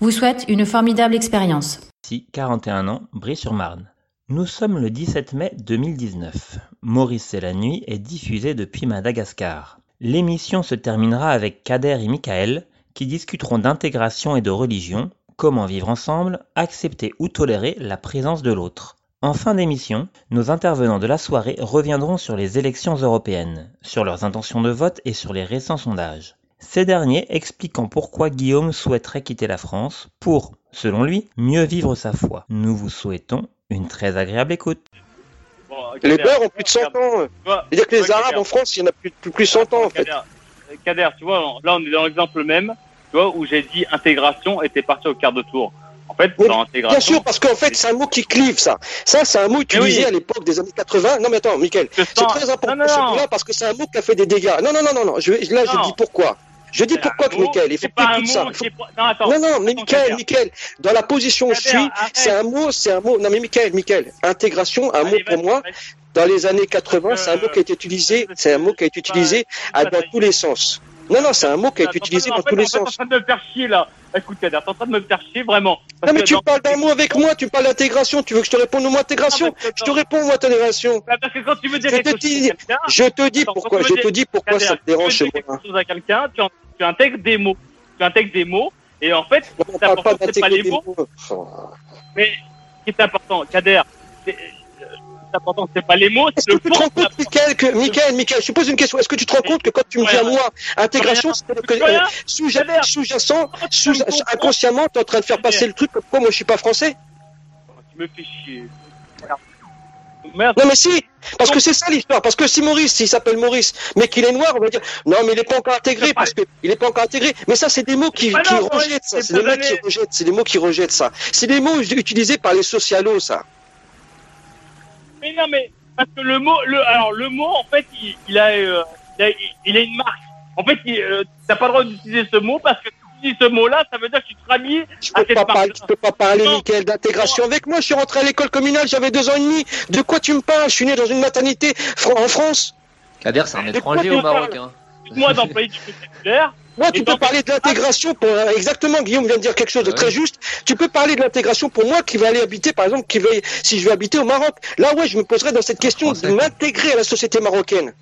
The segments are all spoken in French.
vous souhaite une formidable expérience. Si 41 ans, Brie-sur-Marne. Nous sommes le 17 mai 2019. Maurice et la nuit est diffusée depuis Madagascar. L'émission se terminera avec Kader et Michael qui discuteront d'intégration et de religion, comment vivre ensemble, accepter ou tolérer la présence de l'autre. En fin d'émission, nos intervenants de la soirée reviendront sur les élections européennes, sur leurs intentions de vote et sur les récents sondages. Ces derniers expliquant pourquoi Guillaume souhaiterait quitter la France pour, selon lui, mieux vivre sa foi. Nous vous souhaitons une très agréable écoute. les Beurs ont plus de 100 ans. C'est-à-dire que les Arabes en France, il y en a plus, plus, plus 100 ans en fait. Kader, tu vois, là on est dans l'exemple même, tu vois, où j'ai dit intégration et t'es parti au quart de tour. En fait, dans intégration. Bien sûr, parce qu'en fait, c'est un mot qui clive, ça. Ça, c'est un mot utilisé à l'époque des années 80. Non, mais attends, Michael, c'est très important non, non, ce parce que c'est un mot qui a fait des dégâts. Non, non, non, non, non. Je, là, je dis pourquoi. Je dis pourquoi que Michael, il faut pas tout ça. Non, non, mais Michael, Michael, dans la position où je suis, c'est un mot, c'est un mot. Non, mais Michael, Michael, intégration, un mot pour moi. Dans les années 80, c'est un mot qui a été utilisé, c'est un mot qui a été utilisé dans tous les sens. Non, non, c'est un mot qui a été utilisé dans tous les sens. T'es en train de me faire chier là. Écoute, Kader, t'es en train de me faire chier vraiment. non, mais tu parles d'un mot avec moi, tu parles d'intégration. Tu veux que je te réponde au mot intégration? Je te réponds au mot intégration. Bah, parce que quand tu veux dire je te dis, je te dis pourquoi, je te dis pourquoi ça te dérange chez moi. à quelqu'un, tu intègres des mots. Tu intègres des mots, et en fait, c'est important, c'est pas les mots. Mais ce qui est important, Kader, c'est important, c'est pas les mots, c'est le fond. Tu te rends compte, Michael, que, Michael, Michael, je pose une question. Est-ce que tu te rends compte que quand tu me dis à moi, intégration, c'est sous-jacent, sous, inconsciemment, tu es en train de faire passer le truc pourquoi moi je suis pas français? Tu me fais chier. Non mais si, parce que c'est ça l'histoire. Parce que si Maurice, s'il s'appelle Maurice, mais qu'il est noir, on va dire non mais il n'est pas encore intégré parce que il n'est pas encore intégré. Mais ça c'est des mots qui, qui rejettent ça. C'est des mots qui rejettent. C'est des mots qui rejettent ça. C'est des mots utilisés par les socialos ça. Mais non, mais parce que le mot, le, alors le mot, en fait, il, il, a, euh, il, a, il, a, une marque. En fait, euh, t'as pas le droit d'utiliser ce mot parce que si tu dis ce mot-là, ça veut dire que tu te ramies à cette marque. Tu peux pas parler, Michael, d'intégration avec moi. Je suis rentré à l'école communale, j'avais deux ans et demi. De quoi tu me parles? Je suis né dans une maternité en France. Kader, c'est un étranger au Maroc. Hein. Moi, d'employé du vocabulaire. Moi, tu peux parler de l'intégration pour euh, exactement. Guillaume vient de dire quelque chose de très juste. Tu peux parler de l'intégration pour moi qui va aller habiter, par exemple, qui va, si je vais habiter au Maroc. Là, ouais, je me poserais dans cette question de m'intégrer à la société marocaine.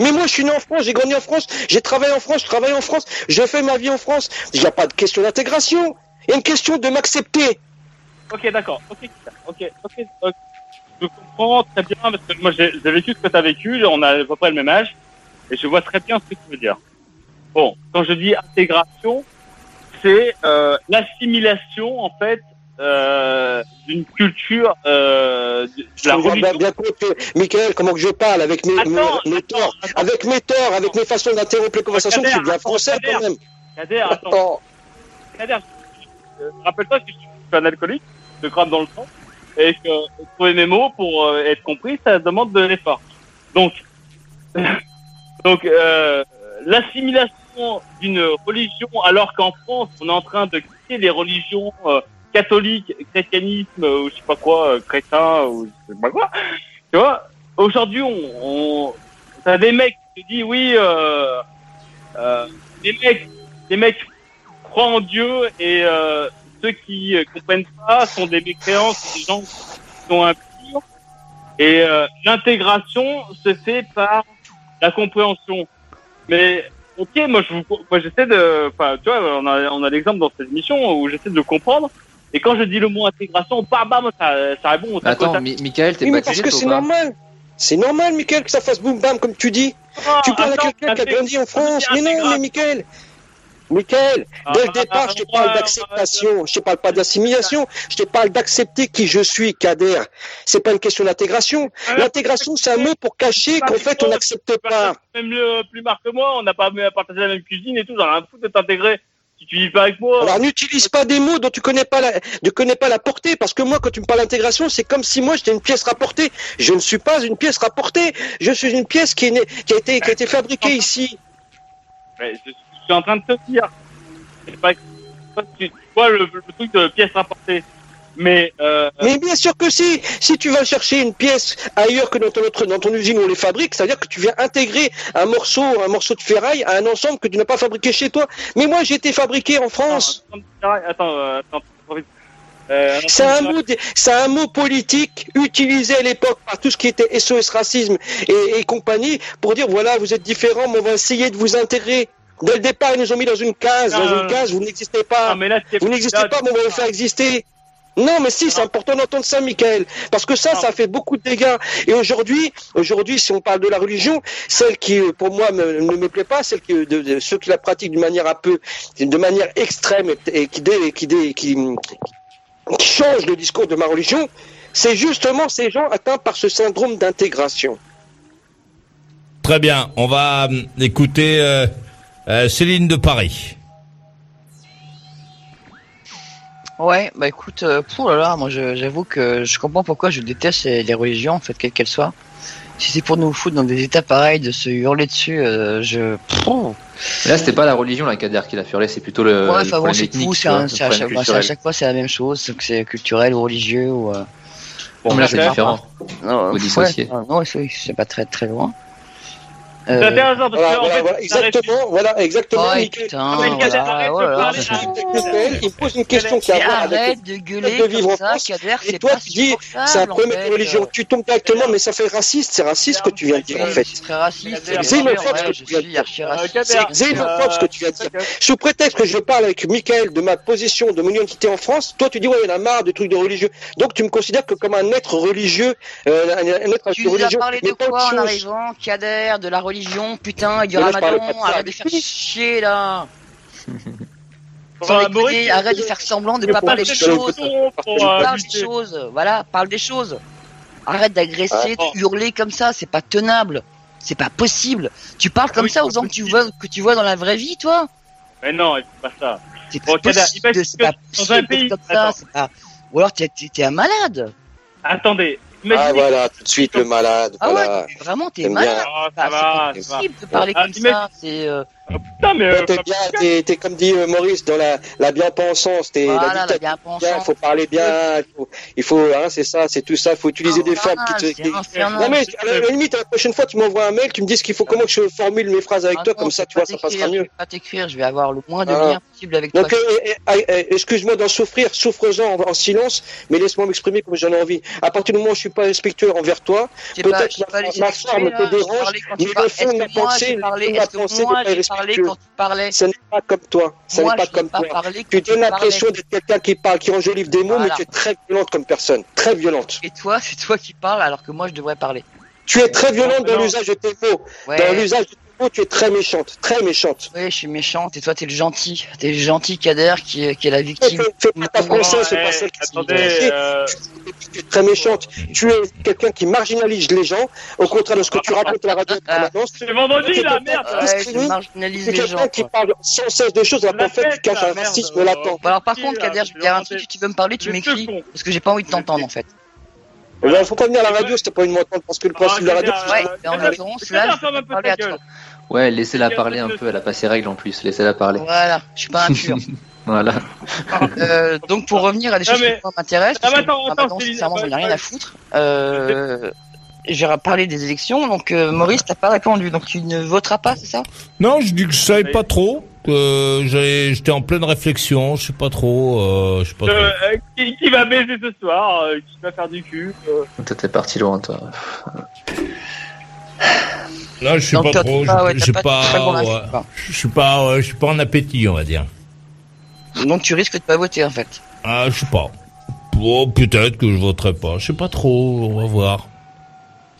Mais moi, je suis né en France, j'ai grandi en France, j'ai travaillé en France, je travaille en France, je fais ma vie en France. Il n'y a pas de question d'intégration. Il y a une question de m'accepter. Ok, d'accord. Ok, ok, ok. Je comprends très bien parce que moi, j'ai vécu ce que tu as vécu. On a à peu près le même âge. Et je vois très bien ce que tu veux dire. Bon, quand je dis intégration, c'est euh, l'assimilation en fait euh, d'une culture euh, de la religion. Bien, bien compte, Michael, comment que je parle avec mes, attends, mes, mes torts, attends, avec mes torts, avec mes façons d'interrompre les conversations, je suis bien français Kader, quand même. Kader, attends. Kader, rappelle-toi que je suis un alcoolique, je crame dans le sang, et que trouver mes mots pour euh, être compris, ça demande de l'effort. Donc, donc euh, l'assimilation d'une religion alors qu'en France on est en train de quitter les religions euh, catholiques, chrétianisme ou je sais pas quoi, euh, chrétien ou je sais pas quoi. Tu vois, aujourd'hui on, on t'as des mecs qui te disent oui, euh, euh, des mecs, des mecs croient en Dieu et euh, ceux qui euh, comprennent pas sont des mécréants, c'est des gens qui sont impurs. Et euh, l'intégration se fait par la compréhension. Mais ok, moi je vous, moi j'essaie de, enfin tu vois, on a, on a l'exemple dans cette émission où j'essaie de comprendre. Et quand je dis le mot intégration, bam bam, ça, ça répond. Attends, Mi Michael, t'es Oui, pas mais parce que c'est normal. C'est normal, Michael, que ça fasse boum bam comme tu dis. Ah, tu parles attends, à quelqu'un qui a grandi en France. Mais non, mais. Michael. Michael, Ah, dès le ah, départ, ah, je te parle d'acceptation. Je te parle pas d'assimilation. Je te parle d'accepter qui je suis, Kader. C'est pas une question d'intégration. L'intégration, c'est un mot pour cacher qu'en fait, on n'accepte pas. Même le plus marre que moi, on n'a pas partagé la même cuisine et tout, j'en ai un fou de t'intégrer. Si tu vis pas avec moi. Alors n'utilise pas des mots dont tu connais pas la, ne connais pas la portée, parce que moi, quand tu me parles d'intégration, c'est comme si moi j'étais une pièce rapportée. Je ne suis pas une pièce rapportée. Je suis une pièce qui, est qui a été, qui a été fabriquée ici. Je, suis en train de te dire. Pas, tu vois le, le, truc de pièce rapportée. Mais, euh... mais bien sûr que si. Si tu vas chercher une pièce ailleurs que dans ton, autre, dans ton usine où on les fabrique, c'est-à-dire que tu viens intégrer un morceau, un morceau de ferraille à un ensemble que tu n'as pas fabriqué chez toi. Mais moi, j'ai été fabriqué en France. Attends, euh, attends, euh, c'est un mot, c'est un mot politique utilisé à l'époque par tout ce qui était SOS racisme et, et compagnie pour dire voilà vous êtes différents, mais on va essayer de vous intégrer. Dès le départ, ils nous ont mis dans une case, dans une case, vous n'existez pas. mais là, vous n'existez pas, mais on va vous faire exister. Non, mais si, c'est important d'entendre ça, Michael, parce que ça, ça fait beaucoup de dégâts. Et aujourd'hui, aujourd'hui, si on parle de la religion, celle qui, pour moi, ne me plaît pas, celle qui, de, ceux qui la pratiquent d'une manière un peu, de manière extrême et, qui, dé, qui, dé, qui, qui change le discours de ma religion, c'est justement ces gens atteints par ce syndrome d'intégration. Très bien, on va euh, écouter euh, euh, Céline de Paris. Ouais, bah écoute, euh, pour là, là moi j'avoue que je comprends pourquoi je déteste les, religions, en fait, quelles qu'elles soient. Si c'est pour nous foutre dans des états pareils, de se hurler dessus, euh, je. Mais là, c'était pas la religion, la Kader, qui l'a hurlé, c'est plutôt le. Ouais, enfin bon, c'est tout, c'est à, chaque, bah, à chaque fois, c'est la même chose, que c'est culturel ou religieux ou. Euh... Bon, mais là, c'est différent. Non, ouais, non, c'est pas très très loin. Euh... C'est intéressant parce voilà, que voilà, en fait, voilà, exactement, voilà, exactement. Oh, putain, Mais Kader, voilà, arrête de voilà. parler, arrête Il pose une question qui a à voir avec de gueuler de vivre en ça, France. Et toi, tu dis, c'est un problème de religion. Tu tombes directement, mais ça fait raciste. C'est raciste ce que tu viens de dire, en fait. C'est très raciste. C'est xénophobe, ce que tu viens de dire. C'est xénophobe ce que tu viens de dire. Sous prétexte que je parle avec Michael de ma position de mon identité en France, toi tu dis ouais, il y en a marre de trucs de religieux. Donc tu me considères que comme un être religieux, euh, un, être Tu nous as religieux. parlé de quoi en arrivant, Kader, de la religion, putain, et du ramadan, arrête de faire chier là. Enfin, arrête de faire semblant de pas parler des choses. Parle des choses, voilà, parle des choses. Arrête d'agresser, Ah, de hurler comme ça, c'est pas tenable. C'est pas possible. Tu parles comme oui, ça c'est aux gens que tu vois que tu vois dans la vraie vie, toi. Mais non, faut pas ça. C'est Bon, pas possible, c'est que pas dans un possible pays- comme ça, c'est. Ou alors t'es un malade. Attendez, Ah voilà, tout de suite le malade. Ah Voilà. ouais, vraiment t'es malade. Ah, Bah, ça va, c'est ça pas va. possible de parler Ah, comme ça. C'est euh, Ah, putain, mais. Toi, euh, t'es bien, t'es, t'es comme dit euh, Maurice dans la, la bien-pensance, t'es voilà, la bien faut parler bien, il faut, il faut hein, c'est ça, c'est tout ça, il faut utiliser des formes qui te. C'est qui- infernal. Non mais à la limite, la prochaine fois, tu m'envoies un mail, tu me dis ce qu'il faut, comment que je formule mes phrases avec Ah toi, non, comme ça, tu vois, ça passera t'écrire, Je mieux. vais pas t'écrire, je vais avoir le moins de Ah. lien possible avec toi. Donc, euh, euh, euh, excuse-moi d'en souffrir, souffre-en en, en silence, mais laisse-moi m'exprimer comme j'en ai envie. À partir du moment où je suis pas respectueux envers toi, peut-être ma- forme te dérange, mais le fond de ma pensée, ma pensée n'est pas j'ai parlé quand tu parlais ce n'est pas comme toi, ce n'est pas comme pas toi. Tu donnes l'impression d'être quelqu'un qui parle, qui enjolive des mots, Voilà. mais tu es très violente comme personne, très violente. Et toi, c'est toi qui parles alors que moi je devrais parler. Tu es très violente dans l'usage de tes mots. Ouais. Dans l'usage de mots, tu es très méchante, très méchante. Oui, je suis méchante et toi t'es le gentil. T'es le gentil Kader qui, est- qui est la victime. fais- pas ta française, c'est Ouais, pas celle qui Attendez, Tu euh, es très méchante. Tu es quelqu'un qui marginalise les gens, au contraire de ce que tu racontes à la radio c'est vendredi là, merde. Ouais. Tu les quelqu'un qui parle sans cesse de choses, alors La qu'en fait, tu caches un racisme latent. Alors par contre, Kader, je vais dire un truc, si tu veux me parler, tu m'écris. Parce que j'ai pas envie de t'entendre en fait. Il faut pas venir à la radio t'as pas de m'entendre, parce que le principe de la radio, Ah, c'est Ouais, mais en l'occurrence, là, je vais parler à toi. Ouais, laissez-la parler un peu, elle a pas ses règles en plus, laissez-la parler. Voilà, je suis pas impur. Voilà. Euh, donc pour revenir à des Non, choses mais- qui m'intéressent, Ah, parce que attends, attends, sincèrement, j'en ai rien à foutre. Euh, J'ai parlé des élections, donc euh, Maurice, t'as pas répondu, donc tu ne voteras pas, c'est ça? Non, je dis que je savais pas trop. que j'avais- J'étais en pleine réflexion. Je sais pas trop. Euh, je sais pas Euh, trop. euh, qui, qui va baiser ce soir euh, Qui va faire du cul euh, Toi, t'es parti loin, toi. Là, je sais Donc pas trop. t'as pas- ouais, je- pas pas. ouais. Je suis pas. ouais, Je suis pas en appétit, on va dire. Donc tu risques de pas voter en fait. Ah, je sais pas. Oh, peut-être que je voterai pas. Je sais pas trop. On va voir.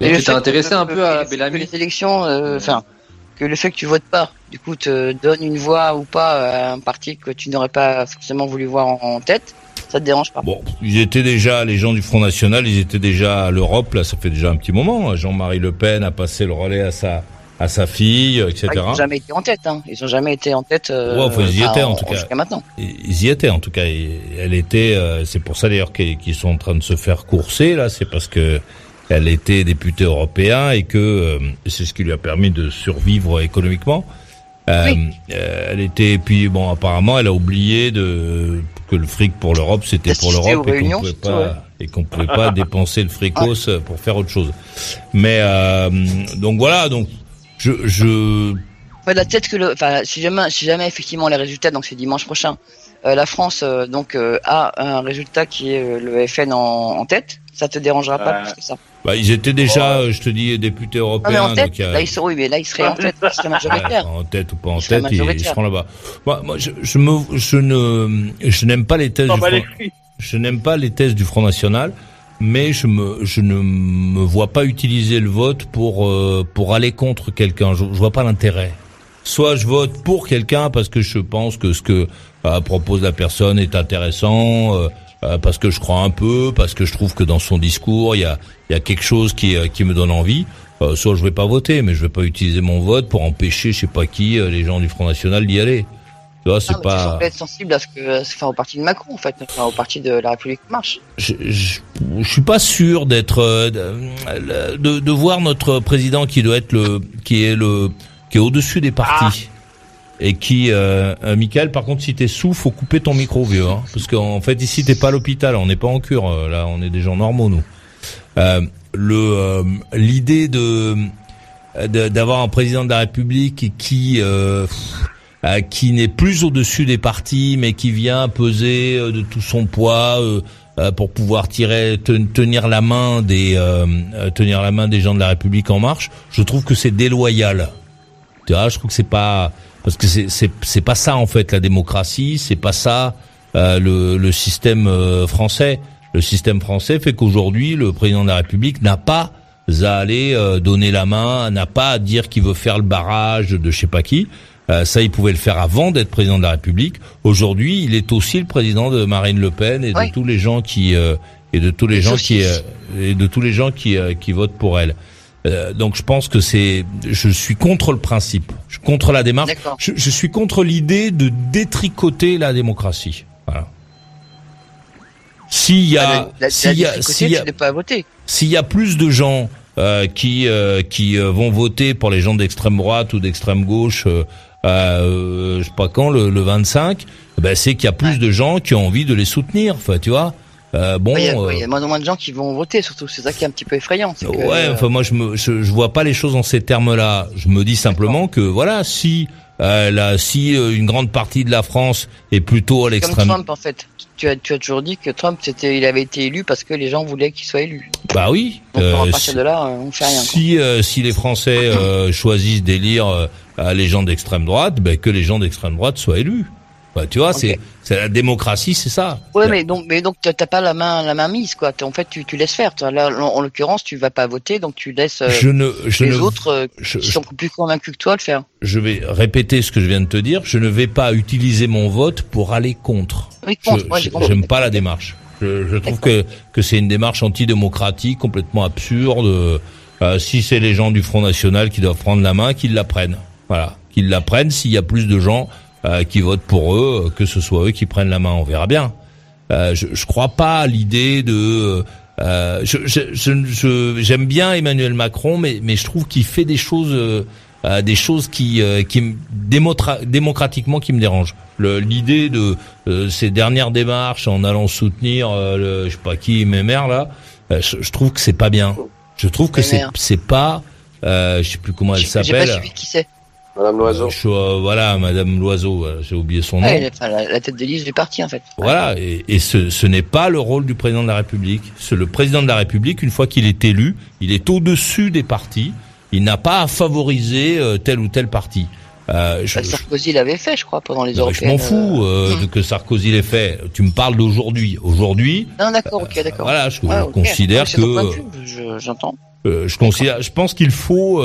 Et le tu t'es intéressé que- un peu à que Bellamy les élections, euh, enfin, que le fait que tu votes pas, du coup, te donne une voix ou pas à un parti que tu n'aurais pas forcément voulu voir en, en tête, ça te dérange pas Bon, ils étaient déjà, les gens du Front National, ils étaient déjà à l'Europe, là, ça fait déjà un petit moment. Jean-Marie Le Pen a passé le relais à sa, à sa fille, etc. ils n'ont jamais été en tête. Hein. Ils n'ont jamais été en tête. Euh, ouais, enfin, ils y étaient en, tout cas. Jusqu'à maintenant. Ils y étaient en tout cas. elle était. Euh, c'est pour ça d'ailleurs qu'ils sont en train de se faire courser là. C'est parce que elle était députée européen et que euh, c'est ce qui lui a permis de survivre économiquement. Euh, euh, elle était puis bon apparemment elle a oublié de que le fric pour l'Europe c'était pour l'Europe et qu'on pouvait pas et qu'on pouvait pas dépenser le fricos pour faire autre chose. Mais euh, donc voilà donc je je la tête que le enfin si jamais si jamais effectivement les résultats donc c'est dimanche prochain la France donc a un résultat qui est le FN en, en tête ça te dérangera pas plus que ça. Bah, ils étaient déjà, oh. je te dis, députés européens. en tête, là, ils sont, oui, mais là, ils seraient en tête, majoritaire. en tête ou pas en tête, ils, seront là-bas. Moi, moi, je, je, me, je ne, je n'aime pas les thèses du Front, je n'aime pas les thèses du Front National, mais je me, je ne me vois pas utiliser le vote pour, euh, pour aller contre quelqu'un. Je, je vois pas l'intérêt. Soit je vote pour quelqu'un parce que je pense que ce que euh, propose la personne est intéressant, euh, euh, parce que je crois un peu, parce que je trouve que dans son discours, il y a, y a quelque chose qui, euh, qui me donne envie. Euh, soit je vais pas voter, mais je vais pas utiliser mon vote pour empêcher, je sais pas qui, les gens du Front National d'y aller. Tu vois, c'est pas. Tu être sensible à ce que, enfin, au parti de Macron, en fait, enfin, au parti de la République marche. Je, je, je suis pas sûr d'être, de, de, de, voir notre président qui doit être le, qui est le, qui est au-dessus des partis. Ah et qui, euh, euh, Michael, par contre, si t'es sous, faut couper ton micro, vieux, hein, parce qu'en fait ici t'es pas à l'hôpital, on n'est pas en cure, euh, là, on est des gens normaux, nous. Euh, le l'idée de d'avoir un président de la République qui qui n'est plus au-dessus des partis, mais qui vient peser de tout son poids pour pouvoir tirer tenir la main des tenir la main des gens de la République en marche. Je trouve que c'est déloyal. Tu vois, je trouve que c'est pas parce que c'est pas ça en fait la démocratie, c'est pas ça euh, le le système euh, français. Le système français fait qu'aujourd'hui le président de la République n'a pas à aller euh, donner la main, n'a pas à dire qu'il veut faire le barrage de je sais pas qui. ça, il pouvait le faire avant d'être président de la République. Aujourd'hui, il est aussi le président de Marine Le Pen et de tous les gens qui et de tous les gens qui et de tous les gens qui qui votent pour elle. Euh, donc je pense que c'est, je suis contre le principe, je suis contre la démarche, je, je, suis contre l'idée de détricoter la démocratie. Voilà. S'il y a, ah, s'il y a, s'il y a, s'il y a plus de gens euh, qui euh, qui euh, vont voter pour les gens d'extrême droite ou d'extrême gauche, euh, je sais pas quand, le, le 25, ben c'est qu'il y a plus de gens qui ont envie de les soutenir. Enfin, tu vois. Euh, bon, il y, a, euh, moins en moins de gens qui vont voter, surtout. C'est ça qui est un petit peu effrayant. ouais, euh, enfin moi je me, je, je, vois pas les choses en ces termes-là. Je me dis simplement que voilà, si euh, là, si une grande partie de la France est plutôt à l'extrême. Comme Trump en fait. Tu as, tu as toujours dit que Trump c'était, il avait été élu parce que les gens voulaient qu'il soit élu. Bah oui. Donc, à partir si, de là, on fait rien. Si si les Français choisissent d'élire les gens d'extrême droite, ben que les gens d'extrême droite soient élus. Bah, tu vois, c'est c'est la démocratie, c'est ça. Ouais, mais donc mais donc t'as pas la main la main mise quoi. En fait, tu, tu laisses faire. Là, en, l'occurrence, tu vas pas voter, donc tu laisses euh, je ne, je les autres euh, qui sont plus convaincus que toi le faire. Je vais répéter ce que je viens de te dire. Je ne vais pas utiliser mon vote pour aller contre. Oui, contre. Je, j'aime pas la démarche. Je, je trouve que que c'est une démarche antidémocratique, complètement absurde. Euh, si c'est les gens du Front National qui doivent prendre la main, qu'ils la prennent. Voilà, qu'ils la prennent. S'il y a plus de gens euh, qui votent pour eux, que ce soit eux qui prennent la main, on verra bien. Euh, je, je crois pas à l'idée de. Euh, je, je, j'aime bien Emmanuel Macron, mais, mais je trouve qu'il fait des choses, euh, des choses qui, qui démocratiquement qui me dérangent. L'idée de ces dernières démarches en allant soutenir, le, je sais pas qui, mes mères là, je, je, trouve que c'est pas bien. Je trouve que c'est c'est pas, je sais plus comment elle s'appelle. Madame Loiseau. Euh, voilà, Madame Loiseau, euh, j'ai oublié son nom. la, tête de liste du parti, en fait. Voilà, et, et ce, ce n'est pas le rôle du président de la République. C'est le président de la République, une fois qu'il est élu, il est au-dessus des partis. Il n'a pas à favoriser euh, tel ou tel parti. Euh, je, bah, Sarkozy l'avait fait, je crois, pendant les européennes. Je m'en fous euh, de que Sarkozy l'ait fait. Tu me parles d'aujourd'hui. Aujourd'hui. Non, d'accord, ok, d'accord. Voilà, je considère que. J'entends. je considère. Je pense qu'il faut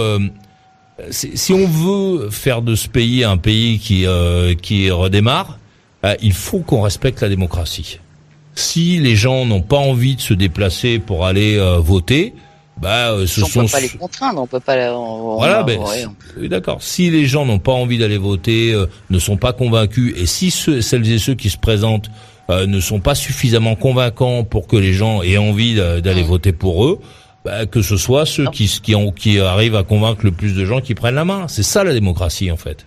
si on veut faire de ce pays un pays qui euh, qui redémarre, euh, il faut qu'on respecte la démocratie. Si les gens n'ont pas envie de se déplacer pour aller euh, voter, bah, ce on sont. peut pas les contraindre, on peut pas. voilà, ben, oui, d'accord. Si les gens n'ont pas envie d'aller voter, ne sont pas convaincus, et si celles et ceux qui se présentent ne sont pas suffisamment convaincants pour que les gens aient envie d'aller mmh. voter pour eux, bah, que ce soit ceux qui, qui, ont, qui arrivent à convaincre le plus de gens qui prennent la main. C'est ça la démocratie en fait.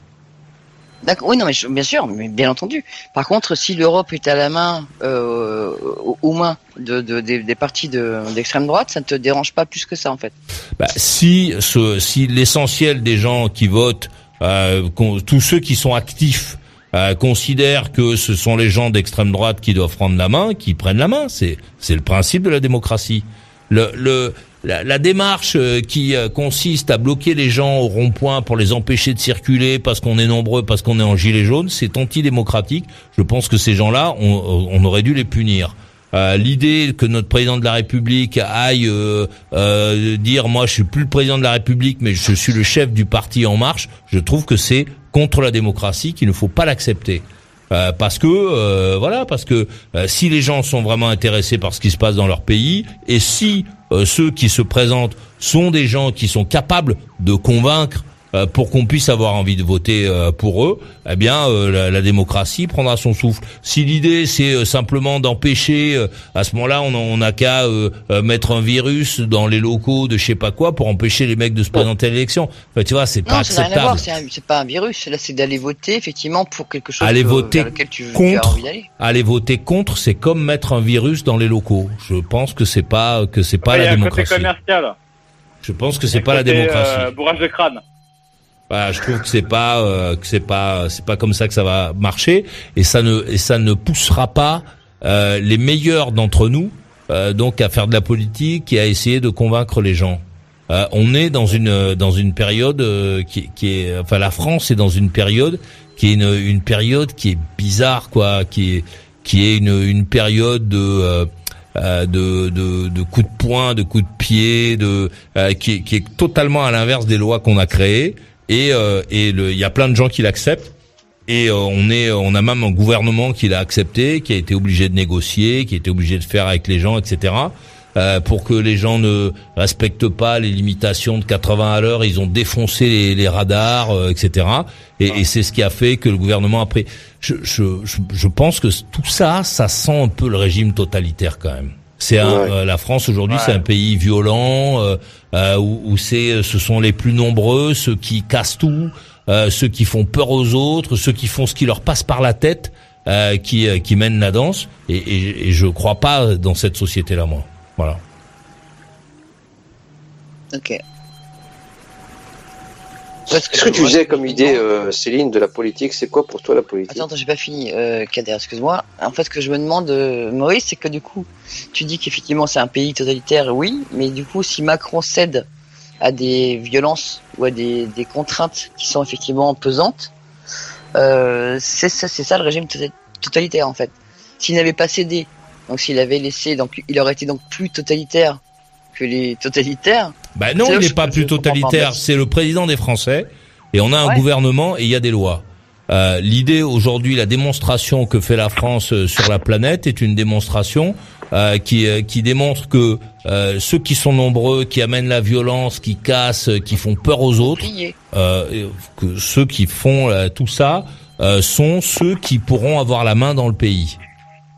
D'accord. Oui, non, mais bien sûr, mais bien entendu. Par contre, si l'Europe est à la main, euh, aux mains de, de, des, partis d'extrême droite, ça ne te dérange pas plus que ça, en fait. Bah, si ce, si l'essentiel des gens qui votent, euh, tous ceux qui sont actifs, euh, considèrent que ce sont les gens d'extrême droite qui doivent prendre la main, qui prennent la main. C'est c'est le principe de la démocratie le, la, démarche euh, qui euh, consiste à bloquer les gens au rond-point pour les empêcher de circuler parce qu'on est nombreux, parce qu'on est en gilet jaune, c'est antidémocratique. Je pense que ces gens-là, on, aurait dû les punir. Euh, l'idée que notre président de la République aille dire moi je suis plus le président de la République mais je suis le chef du parti En Marche, je trouve que c'est contre la démocratie qu'il ne faut pas l'accepter. Euh, parce que euh, voilà, parce que euh, si les gens sont vraiment intéressés par ce qui se passe dans leur pays et si ceux qui se présentent sont des gens qui sont capables de convaincre euh, pour qu'on puisse avoir envie de voter euh, pour eux, eh bien euh, la, démocratie prendra son souffle. Si l'idée c'est simplement d'empêcher, à ce moment-là, on n'a qu'à mettre un virus dans les locaux de je sais pas quoi pour empêcher les mecs de se présenter à l'élection. tu vois, c'est pas acceptable. C'est pas un virus. Là, c'est d'aller voter effectivement pour quelque chose aller voter contre, Aller voter contre, c'est comme mettre un virus dans les locaux. Je pense que c'est pas que c'est pas la démocratie. Je pense que c'est pas la démocratie. bourrage de crâne. Bah, je trouve que c'est pas euh, que c'est pas c'est pas comme ça que ça va marcher et ça ne et ça ne poussera pas euh, les meilleurs d'entre nous euh, donc à faire de la politique et à essayer de convaincre les gens. on est dans une dans une période qui, qui est enfin la France est dans une période qui est une, une période qui est bizarre quoi qui est qui est une une période de de, de, de coups de poing, de coups de pied, de qui, qui est totalement à l'inverse des lois qu'on a créées et euh, et il y a plein de gens qui l'acceptent. Et euh, on est on a même un gouvernement qui l'a accepté qui a été obligé de négocier qui a été obligé de faire avec les gens etc euh, pour que les gens ne respectent pas les limitations de 80 à l'heure ils ont défoncé les, les radars euh, etc et, et c'est ce qui a fait que le gouvernement après je, je, je pense que tout ça ça sent un peu le régime totalitaire quand même. C'est euh, la France aujourd'hui, c'est un pays violent euh, euh, où, c'est, ce sont les plus nombreux, ceux qui cassent tout, ceux qui font peur aux autres, ceux qui font ce qui leur passe par la tête, qui qui mènent la danse. Et, et, et je crois pas dans cette société-là, moi. Voilà. Ok. Qu'est-ce que tu faisais comme idée, euh, Céline, de la politique C'est quoi pour toi la politique? Attends, j'ai pas fini, euh, Kader, excuse-moi. En fait, ce que je me demande, euh, Maurice, c'est que du coup, tu dis qu'effectivement c'est un pays totalitaire, oui, mais du coup, si Macron cède à des violences ou à des, des contraintes qui sont effectivement pesantes, euh, c'est ça, c'est ça le régime totalitaire en fait. S'il n'avait pas cédé, donc s'il avait laissé, donc il aurait été donc plus totalitaire que les totalitaires. Ben non, il n'est pas plus totalitaire. C'est le président des Français et on a un gouvernement et il y a des lois. Euh, L'idée aujourd'hui, la démonstration que fait la France euh, sur la planète est une démonstration euh, qui, euh, qui démontre que euh, ceux qui sont nombreux, qui amènent la violence, qui cassent, qui font peur aux autres, que ceux qui font tout ça sont ceux qui pourront avoir la main dans le pays.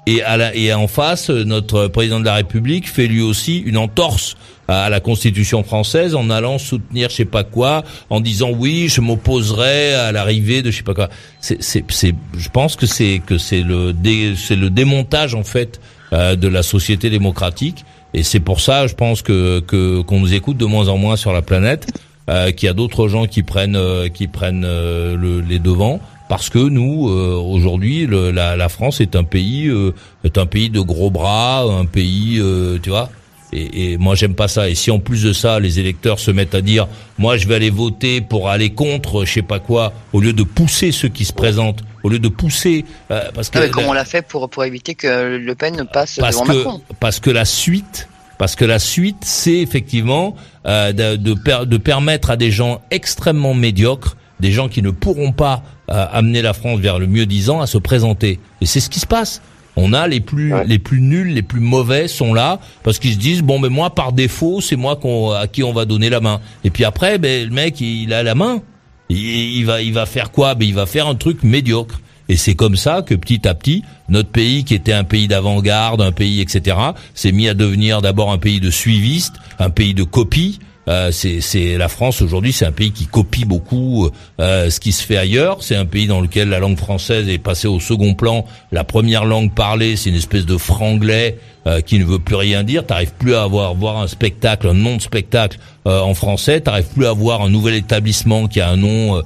Et, à la, et en face, notre président de la République fait lui aussi une entorse à la Constitution française en allant soutenir je sais pas quoi, en disant oui, je m'opposerai à l'arrivée de je sais pas quoi. C'est, c'est, c'est, je pense que c'est que c'est le c'est le démontage en fait euh, de la société démocratique. Et c'est pour ça, je pense que que qu'on nous écoute de moins en moins sur la planète, euh, qu'il y a d'autres gens qui prennent euh, qui prennent euh, le, les devants parce que nous euh, aujourd'hui la, la, France est un pays euh, est un pays de gros bras, un pays euh, tu vois. Et, et moi j'aime pas ça. Et si en plus de ça les électeurs se mettent à dire moi je vais aller voter pour aller contre je sais pas quoi au lieu de pousser ceux qui se présentent, au lieu de pousser parce que comme on l'a fait pour pour éviter que Le Pen ne passe parce devant que, Macron. Parce que la suite parce que la suite, c'est effectivement de, de, de permettre à des gens extrêmement médiocres des gens qui ne pourront pas euh, amener la France vers le mieux disant à se présenter. Et c'est ce qui se passe. On a les plus les plus nuls, les plus mauvais sont là parce qu'ils se disent bon mais moi par défaut c'est moi qu'on à qui on va donner la main. Et puis après ben le mec il, a la main. Il, va il va faire quoi? Ben il va faire un truc médiocre. Et c'est comme ça que petit à petit, notre pays, qui était un pays d'avant-garde, un pays, etc., s'est mis à devenir d'abord un pays de suivistes, un pays de copie, euh, c'est la France aujourd'hui, c'est un pays qui copie beaucoup euh, ce qui se fait ailleurs. C'est un pays dans lequel la langue française est passée au second plan. La première langue parlée, c'est une espèce de franglais euh, qui ne veut plus rien dire. T'arrives plus à avoir voir un spectacle, un nom de spectacle en français. T'arrives plus à voir un nouvel établissement qui a un nom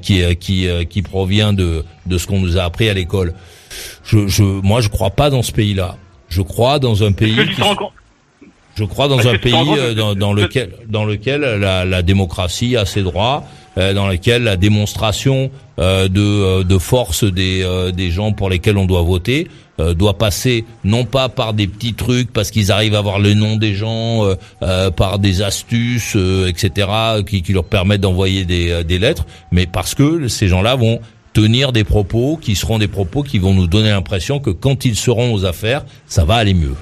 qui qui qui provient de de ce qu'on nous a appris à l'école. Je, je moi je crois pas dans ce pays-là. Je crois dans un pays. Qui... Je crois dans un pays euh, dans, dans, lequel, dans lequel la, la, démocratie a ses droits, euh, dans lequel la démonstration euh, de, de force des, des gens pour lesquels on doit voter doit passer non pas par des petits trucs parce qu'ils arrivent à avoir le nom des gens, par des astuces, etc., qui, qui leur permettent d'envoyer des, des lettres, mais parce que ces gens-là vont tenir des propos qui seront des propos qui vont nous donner l'impression que quand ils seront aux affaires, ça va aller mieux.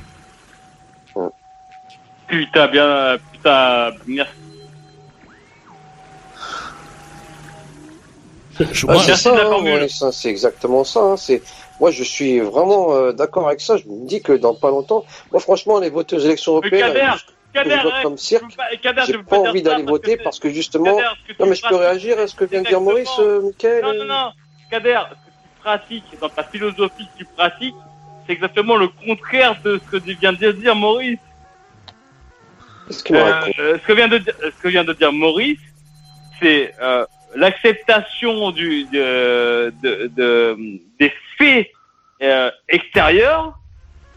Putain, bien. Putain, merci. moi, c'est ça, hein, ça c'est exactement ça. Hein, c'est moi, je suis vraiment euh, d'accord avec ça. Je me dis que dans pas longtemps, moi, franchement, les voteurs aux élections européennes, Kader, je, vote comme cirque. J'ai pas envie d'aller voter parce que justement, non, mais je peux réagir à ce que vient de dire Maurice, euh, Michael. Non, non, non, Kader, ce que tu pratiques dans ta philosophie, tu pratiques, c'est exactement le contraire de ce que vient de dire Maurice. Euh, ce que vient de dire, ce que vient de dire Maurice, c'est euh, l'acceptation du de, de, des faits euh, extérieurs,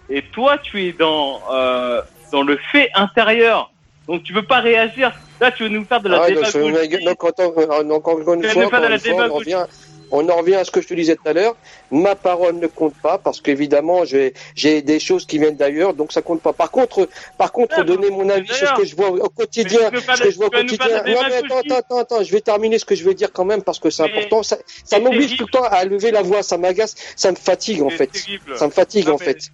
et toi tu es dans euh, dans le fait intérieur. Donc tu veux pas réagir. Là tu veux nous faire de la ah, démagogie. Donc, donc, donc, encore une fois, encore une fois on revient on en revient à ce que je te disais tout à l'heure. Ma parole ne compte pas parce qu'évidemment, j'ai des choses qui viennent d'ailleurs, donc ça compte pas. Par contre, par contre, donner mon avis sur ce que je vois au quotidien, ce que je vois au quotidien. Non, mais attends, attends, attends, je vais terminer ce que je veux dire quand même parce que c'est important. Ça, ça m'oblige tout le temps à lever la voix, ça m'agace, ça me fatigue en fait. Ça me fatigue en fait.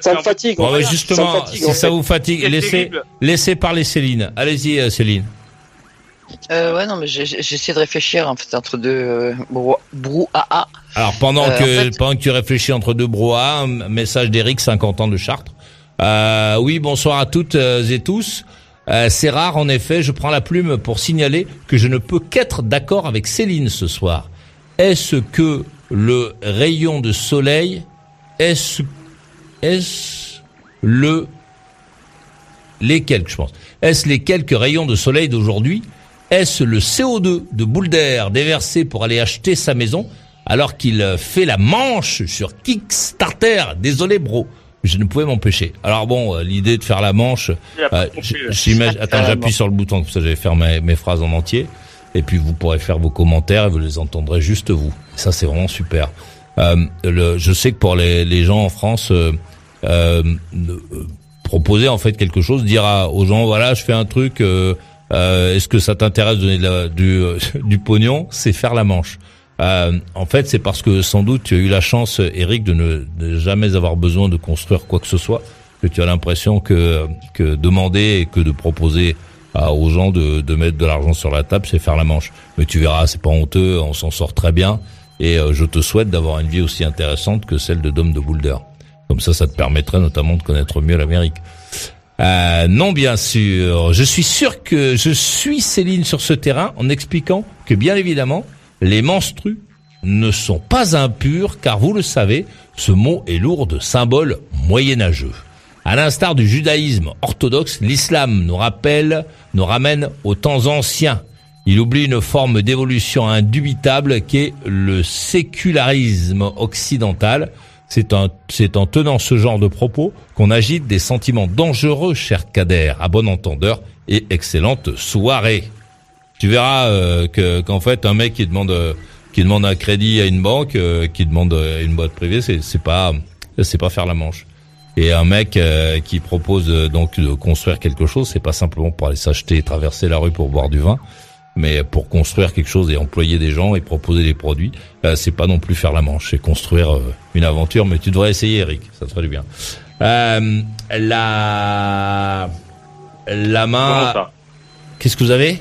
Ça me fatigue. Justement, si ça vous fatigue, laissez, laissez parler Céline. Allez-y, euh, Céline. Euh, ouais, non, mais j'essaie de réfléchir en fait entre deux euh, brouhaha. Alors pendant euh, que pendant que tu réfléchis entre deux brouhaha, message d'Eric, 50 ans de Chartres. Euh, oui, bonsoir à toutes et tous. Euh, c'est rare en effet, je prends la plume pour signaler que je ne peux qu'être d'accord avec Céline ce soir. Est-ce que le rayon de soleil, est-ce est-ce le les quelques, je pense. Est-ce les quelques rayons de soleil d'aujourd'hui est-ce le CO2 de Boulder déversé pour aller acheter sa maison alors qu'il fait la manche sur Kickstarter? Désolé bro, je ne pouvais m'empêcher. Alors bon, euh, l'idée de faire la manche, euh, j'imagine. Attends, j'appuie sur le bouton comme ça, je vais faire mes, phrases en entier. Et puis vous pourrez faire vos commentaires et vous les entendrez juste vous. Ça c'est vraiment super. Euh, le, je sais que pour les, les gens en France, euh, euh, proposer en fait quelque chose, dire aux gens voilà, je fais un truc. Euh, est-ce que ça t'intéresse de donner du, euh, du pognon? C'est faire la manche. Euh, en fait, c'est parce que sans doute tu as eu la chance, Eric, de ne jamais avoir besoin de construire quoi que ce soit, que tu as l'impression que, que demander et que de proposer aux gens de, de mettre de l'argent sur la table, c'est faire la manche. Mais tu verras, c'est pas honteux, on s'en sort très bien. Et je te souhaite d'avoir une vie aussi intéressante que celle de Dom de Boulder. Comme ça, ça te permettrait notamment de connaître mieux l'Amérique. Euh, non, bien sûr. Je suis sûr que je suis Céline sur ce terrain en expliquant que bien évidemment, les menstrues ne sont pas impurs car vous le savez, ce mot est lourd de symboles moyenâgeux. À l'instar du judaïsme orthodoxe, l'islam nous rappelle, nous ramène aux temps anciens. Il oublie une forme d'évolution indubitable qu'est le sécularisme occidental, c'est en, en tenant ce genre de propos qu'on agite des sentiments dangereux, cher Kader, à bon entendeur et excellente soirée. Tu verras euh, que qu'en fait un mec qui demande euh, qui demande un crédit à une banque, euh, qui demande à une boîte privée, c'est pas c'est pas faire la manche. Et un mec qui propose donc de construire quelque chose, c'est pas simplement pour aller s'acheter et traverser la rue pour boire du vin. Mais pour construire quelque chose et employer des gens et proposer des produits, euh, c'est pas non plus faire la manche, c'est construire euh, une aventure. Mais tu devrais essayer, Eric, ça te ferait du bien. Euh, la la main. Qu'est-ce que vous avez?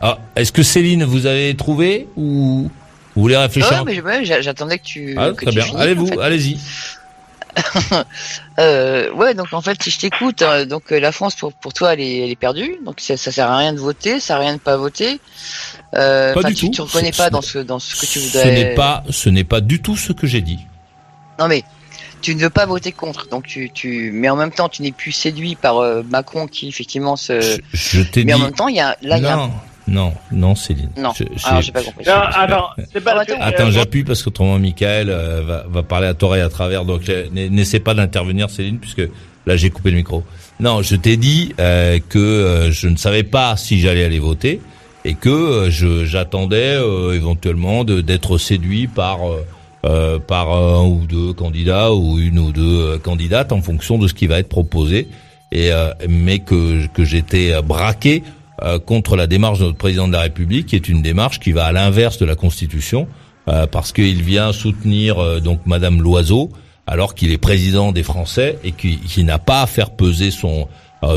Ah, Est-ce que Céline, vous avez trouvé ou vous voulez réfléchir Ouais, mais j'attendais que tu. Ah, très bien. Allez-vous, allez-y. euh, ouais, donc en fait, si je t'écoute, euh, donc euh, la France pour, pour toi, elle est, elle est perdue. Donc ça, ça sert à rien de voter, ça sert à rien de pas voter. Euh, pas du tu, tout. Tu reconnais pas dans ce dans ce que tu voudrais. Ce n'est pas, ce n'est pas du tout ce que j'ai dit. Non mais tu ne veux pas voter contre, donc tu, tu, mais en même temps, tu n'es plus séduit par euh, Macron qui effectivement se. Je, je t'ai mais dit. en même temps, il y a là, il y a non, non, Céline. Non, je, alors j'ai pas compris. Non, attends, c'est pas attends, attends j'appuie parce qu'autrement Michael euh, va, va parler à tort et à travers. Donc euh, n'essaie pas d'intervenir, Céline, puisque là j'ai coupé le micro. Non, je t'ai dit euh, que euh, je ne savais pas si j'allais aller voter et que je j'attendais éventuellement d'être séduit par par un ou deux candidats ou une ou deux candidates en fonction de ce qui va être proposé. Et mais que que j'étais braqué euh, contre la démarche de notre président de la République, qui est une démarche qui va à l'inverse de la Constitution, euh, parce qu'il vient soutenir euh, donc Madame Loiseau, alors qu'il est président des Français et qui, qui n'a pas à faire peser son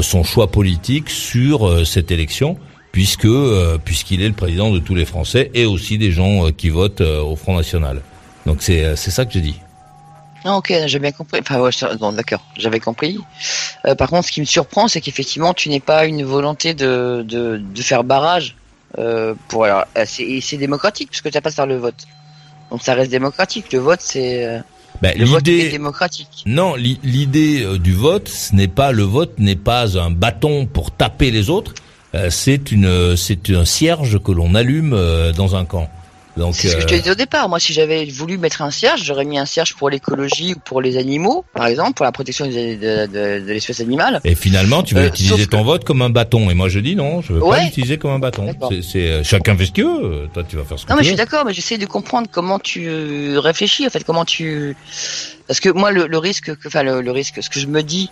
son choix politique sur cette élection, puisque puisqu'il est le président de tous les Français et aussi des gens qui votent au Front National. Donc c'est c'est ça que j'ai dit. Ah, ok, j'ai bien compris. Enfin, ouais, d'accord, j'avais compris. Euh, par contre, ce qui me surprend, c'est qu'effectivement, tu n'es pas une volonté de, de, de faire barrage. Euh, pour alors, euh, c'est démocratique puisque tu n'as pas faire le vote. Donc ça reste démocratique. Le vote, c'est euh, ben, le vote est démocratique. Non, l'idée euh, du vote, ce n'est pas le vote n'est pas un bâton pour taper les autres. c'est une c'est un cierge que l'on allume dans un camp. C'est ce que je te euh, disais au départ. Moi, si j'avais voulu mettre un cierge, j'aurais mis un cierge pour l'écologie ou pour les animaux, par exemple, pour la protection de, de, de, l'espèce animale. Et finalement, tu veux euh, utiliser ton vote comme un bâton. Et moi, je dis non, je veux pas l'utiliser comme un bâton. C'est euh, chacun fait ce qu'il veut. Toi, tu vas faire ce que non, mais je suis d'accord, mais j'essaie de comprendre comment tu réfléchis, en fait, comment tu. Parce que moi, le, le risque, enfin, le, le, risque, ce que je me dis,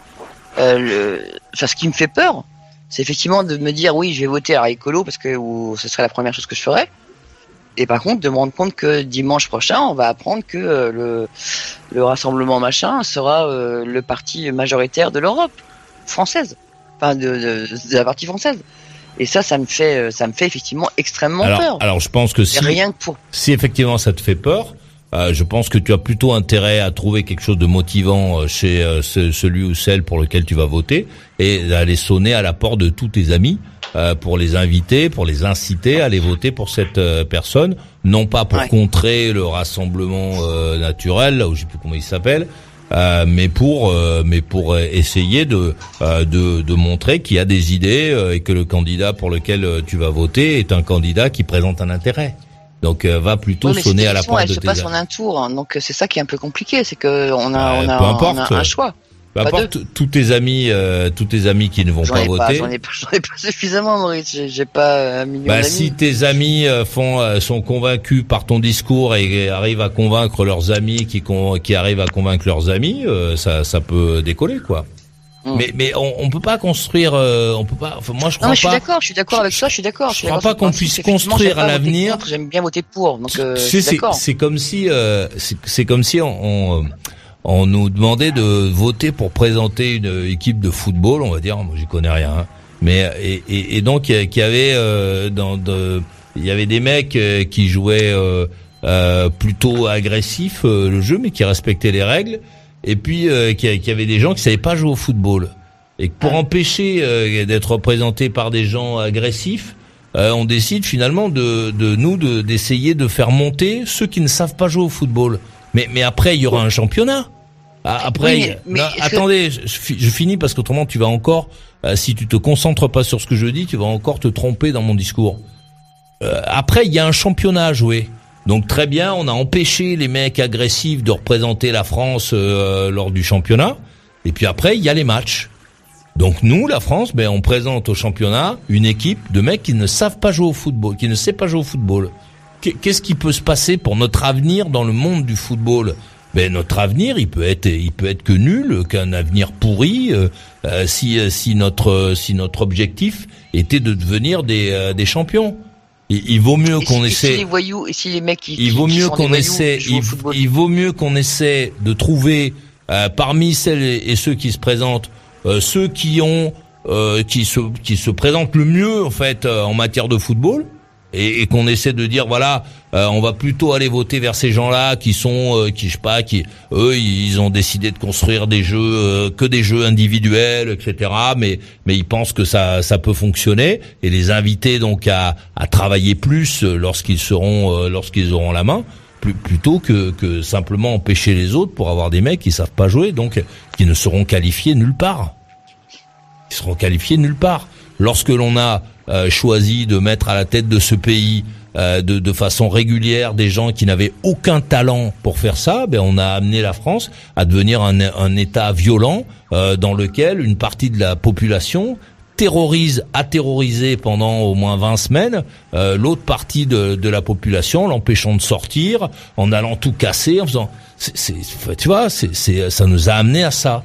euh, le... enfin, ce qui me fait peur, c'est effectivement de me dire oui, je vais voter à écolo parce que ou, ce serait la première chose que je ferais et par contre de me rendre compte que dimanche prochain, on va apprendre que euh, le, le rassemblement machin sera euh, le parti majoritaire de l'Europe française, enfin de, de, de, la partie française. Et ça, ça me fait, euh, ça me fait effectivement extrêmement peur. Alors, je pense que si, rien que pour... si effectivement ça te fait peur, euh, je pense que tu as plutôt intérêt à trouver quelque chose de motivant chez celui ou celle pour lequel tu vas voter et d'aller sonner à la porte de tous tes amis euh, pour les inviter, pour les inciter à aller voter pour cette euh, personne, non pas pour contrer le rassemblement euh, naturel, là où je sais plus comment il s'appelle, mais pour mais pour essayer de de, de montrer qu'il y a des idées et que le candidat pour lequel tu vas voter est un candidat qui présente un intérêt. Donc va plutôt sonner à la porte de tes Elle se passe en un tour, hein. donc c'est ça qui est un peu compliqué, c'est que on a, on, a, on a un choix. Peu importe, tous tes amis, euh, tous tes amis qui ne vont pas voter. J'en ai, pas suffisamment, Maurice. J'ai pas un million bah, d'amis. Si tes amis euh, font, euh, sont convaincus par ton discours et, arrivent à convaincre leurs amis, qui, qui arrivent à convaincre leurs amis, ça, ça peut décoller, quoi. Hmm. Mais, mais on, on peut pas construire, on peut pas. Enfin, moi, je crois non, mais je suis d'accord, je suis d'accord avec ça, je suis d'accord. Je, crois pas qu'on puisse construire à l'avenir. J'aime bien voter pour, donc. c'est comme si, c'est comme si on, on on nous demandait de voter pour présenter une équipe de football, on va dire, moi j'y connais rien, hein. mais et, et, et donc il y avait euh, dans il y avait des mecs euh, qui jouaient euh, euh plutôt agressif le jeu, mais qui respectaient les règles, et puis qui, qui avait des gens qui savaient pas jouer au football, et pour empêcher d'être représenté par des gens agressifs, on décide finalement de, de nous d'essayer de faire monter ceux qui ne savent pas jouer au football. Mais, mais après, il y aura un championnat. Ah, après, attendez, je, je, finis parce qu'autrement tu vas encore, euh, si tu te concentres pas sur ce que je dis, tu vas encore te tromper dans mon discours. Euh, après, il y a un championnat à jouer. Donc très bien, on a empêché les mecs agressifs de représenter la France euh, lors du championnat. Et puis après, il y a les matchs. Donc nous, la France, ben on présente au championnat une équipe de mecs qui ne savent pas jouer au football, qui ne sait pas jouer au football. Qu'est-ce qui peut se passer pour notre avenir dans le monde du football? Ben notre avenir il peut être il peut être que nul, qu'un avenir pourri euh, euh, si si notre si notre objectif était de devenir des des champions. Il, vaut mieux qu'on essaie. Si les voyous, et si les mecs qui, il vaut mieux qu'on essaie. Il, vaut mieux qu'on essaie de trouver parmi celles et ceux qui se présentent ceux qui ont qui se qui se présentent le mieux en fait en matière de football et, et qu'on essaie de dire voilà euh, on va plutôt aller voter vers ces gens-là qui sont euh, qui je sais pas qui eux ils ont décidé de construire des jeux euh, que des jeux individuels etc mais mais ils pensent que ça ça peut fonctionner. Et les inviter donc à à travailler plus lorsqu'ils seront lorsqu'ils auront la main plutôt que, que simplement empêcher les autres pour avoir des mecs qui savent pas jouer donc qui ne seront qualifiés nulle part. Ils seront qualifiés nulle part. Lorsque l'on a euh, choisi de mettre à la tête de ce pays euh, de, de, façon régulière des gens qui n'avaient aucun talent pour faire ça, ben on a amené la France à devenir un, un État violent euh, dans lequel une partie de la population terrorise, a terrorisé pendant au moins 20 semaines l'autre partie de, de, la population, l'empêchant de sortir, en allant tout casser, en faisant, c'est, tu vois, c'est, ça nous a amené à ça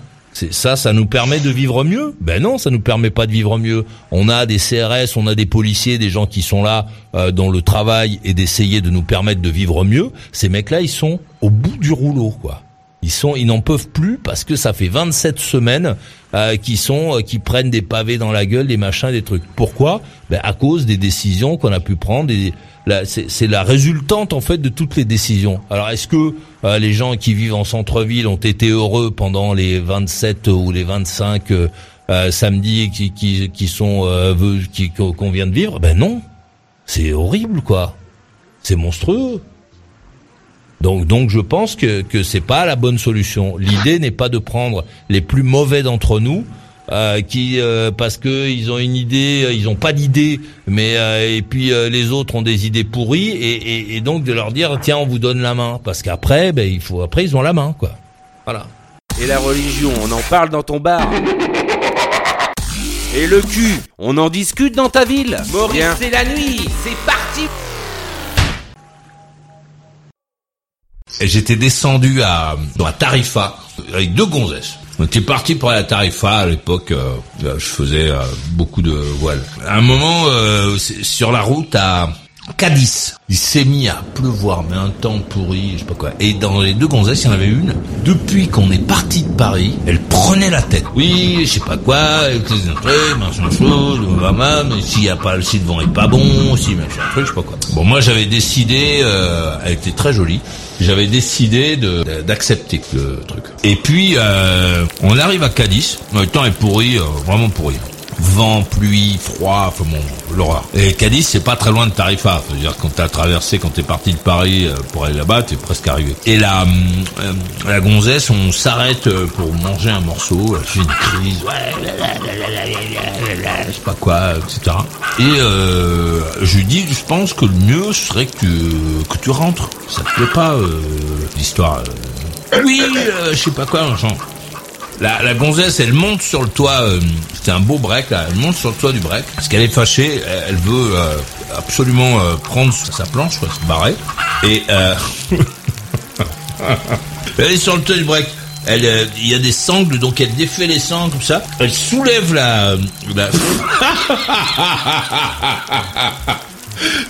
ça, ça nous permet de vivre mieux Ben non, ça nous permet pas de vivre mieux. On a des CRS, on a des policiers, des gens qui sont là euh, dans le travail et d'essayer de nous permettre de vivre mieux. Ces mecs-là, ils sont au bout du rouleau, quoi. Ils sont, ils n'en peuvent plus parce que ça fait 27 semaines euh, qui sont, euh, qui prennent des pavés dans la gueule, des machins, des trucs. Pourquoi? Ben à cause des décisions qu'on a pu prendre. c'est la résultante en fait de toutes les décisions. Alors est-ce que euh, les gens qui vivent en centre-ville ont été heureux pendant les 27 ou les 25 euh, euh, samedis qui, qui, qui sont qui qu'on vient de vivre? Ben non, c'est horrible quoi. C'est monstrueux. Donc, donc je pense que que c'est pas la bonne solution. L'idée n'est pas de prendre les plus mauvais d'entre nous, euh, qui euh, parce que ils ont une idée, euh, ils ont pas d'idée, mais et puis les autres ont des idées pourries, et, et, donc de leur dire tiens on vous donne la main, parce qu'après ben il faut après ils ont la main quoi. Voilà. Et la religion, on en parle dans ton bar. Et le cul, on en discute dans ta ville. Maurice, c'est la nuit, c'est parti. J'étais descendu à, à Tarifa avec deux gonzesses. On était parti pour la Tarifa à l'époque. Euh, euh, je faisais euh, beaucoup de voiles. À un moment, sur la route à Cadiz, il s'est mis à pleuvoir, mais un temps pourri, je sais pas quoi. Et dans les deux gonzesses, il y en avait une. Depuis qu'on est parti de Paris, elle prenait la tête. Oui, je sais pas quoi, machin chose, mais s'il y a pas, si le vent est pas bon, si machin truc, je sais pas quoi. Bon, moi j'avais décidé, elle était très jolie j'avais décidé de d'accepter le truc. Et puis euh, on arrive à Cadiz, le temps est pourri, euh, vraiment pourri vent, pluie, froid, enfin bon, l'horreur. Et Cadiz, c'est pas très loin de Tarifa. C'est-à-dire quand t'as traversé, quand t'es parti de Paris euh, pour aller là-bas, t'es presque arrivé. Et là, euh, la gonzesse, on s'arrête euh, pour manger un morceau. Elle fait une crise, ouais, je sais pas quoi, etc. Et euh, je lui dis, je pense que le mieux serait que tu, que tu rentres. Ça te plaît pas l'histoire Oui, je sais pas quoi, genre. La, la, gonzesse, elle monte sur le toit, euh, c'est un beau break, là, elle monte sur le toit du break, parce qu'elle est fâchée, elle, veut euh, absolument euh, prendre sa planche, quoi, se barrer, et elle est sur le toit du break, elle, il y a des sangles, donc elle défait les sangles, comme ça, elle soulève la...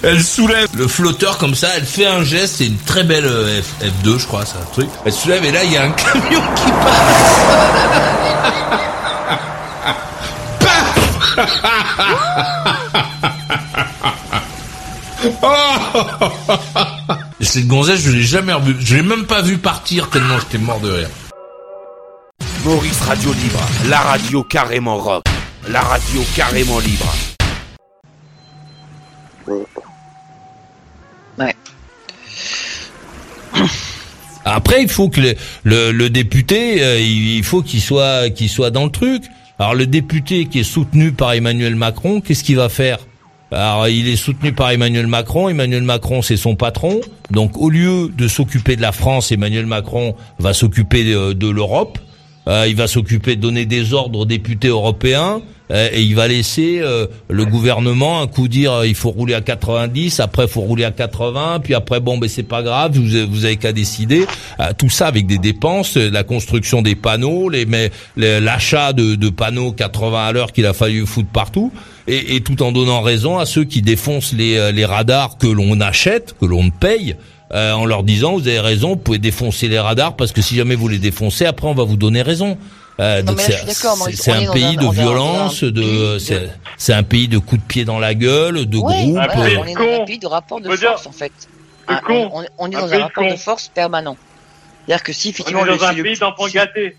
Elle soulève le flotteur comme ça, elle fait un geste, c'est une très belle euh, F, 2 je crois, c'est un truc. Elle soulève et là il y a un camion qui passe. Cette gonzesse, je l'ai jamais revu. Je l'ai même pas vu partir tellement j'étais mort de rire. Maurice Radio Libre, la radio carrément rock, la radio carrément libre. Après, il faut que le, le, député, euh, il faut qu'il soit, qu'il soit dans le truc. Alors le député qui est soutenu par Emmanuel Macron, qu'est-ce qu'il va faire? Alors il est soutenu par Emmanuel Macron. Emmanuel Macron, c'est son patron. Donc au lieu de s'occuper de la France, Emmanuel Macron va s'occuper de, de l'Europe. Euh, il va s'occuper de donner des ordres aux députés européens et il va laisser le gouvernement un coup dire il faut rouler à 90, après faut rouler à 80, puis après bon ben c'est pas grave, vous, vous avez qu'à décider. tout ça avec des dépenses, la construction des panneaux, les mais l'achat de, de panneaux 80 à l'heure qu'il a fallu foutre partout et, et, tout en donnant raison à ceux qui défoncent les, euh, les radars que l'on achète, que l'on paye. Euh, en leur disant vous avez raison, vous pouvez défoncer les radars parce que si jamais vous les défoncez, après on va vous donner raison. Euh, donc c'est un pays de violence, de c'est un pays de coups de pied dans la gueule, de oui, groupes. on est dans un pays de rapport de force en fait. Un, on, on, est dans un, rapport de force permanent. C'est-à-dire que si effectivement on est dans un pays d'enfants gâtés.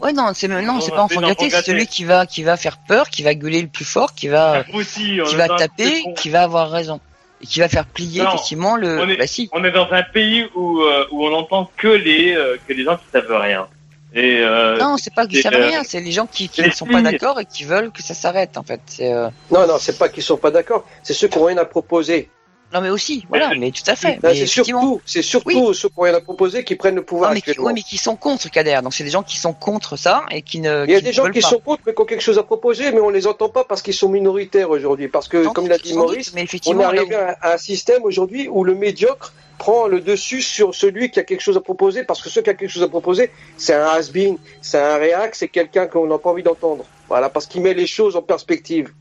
Ouais, non, c'est non, c'est pas enfant gâté, c'est celui qui va, qui va faire peur, qui va gueuler le plus fort, qui va, qui va taper, qui va avoir raison et qui va faire plier effectivement le. On est, bah, si. on est dans un pays où euh, où on entend que les euh, que les gens qui savent rien. Et euh, non, c'est pas qu'ils savent rien, c'est les gens qui, qui ne sont pas d'accord et qui veulent que ça s'arrête en fait. Non, non, c'est pas qu'ils sont pas d'accord, c'est ceux qui ont rien à proposer. Non, mais aussi, voilà, mais tout à fait. c'est surtout, c'est surtout ceux qu'on a proposé qui prennent le pouvoir non, mais actuellement. Qui, mais qui sont contre Kader. Donc c'est des gens qui sont contre ça et qui ne. Il y a des gens qui sont contre mais qui ont quelque chose à proposer, mais on les entend pas parce qu'ils sont minoritaires aujourd'hui. Parce que, comme l'a dit Maurice, on est arrivé à un système aujourd'hui où le médiocre prend le dessus sur celui qui a quelque chose à proposer, parce que ceux qui a quelque chose à proposer, c'est un has-been, c'est un réac, c'est quelqu'un qu'on n'a pas envie d'entendre. Voilà, parce qu'il met les choses en perspective.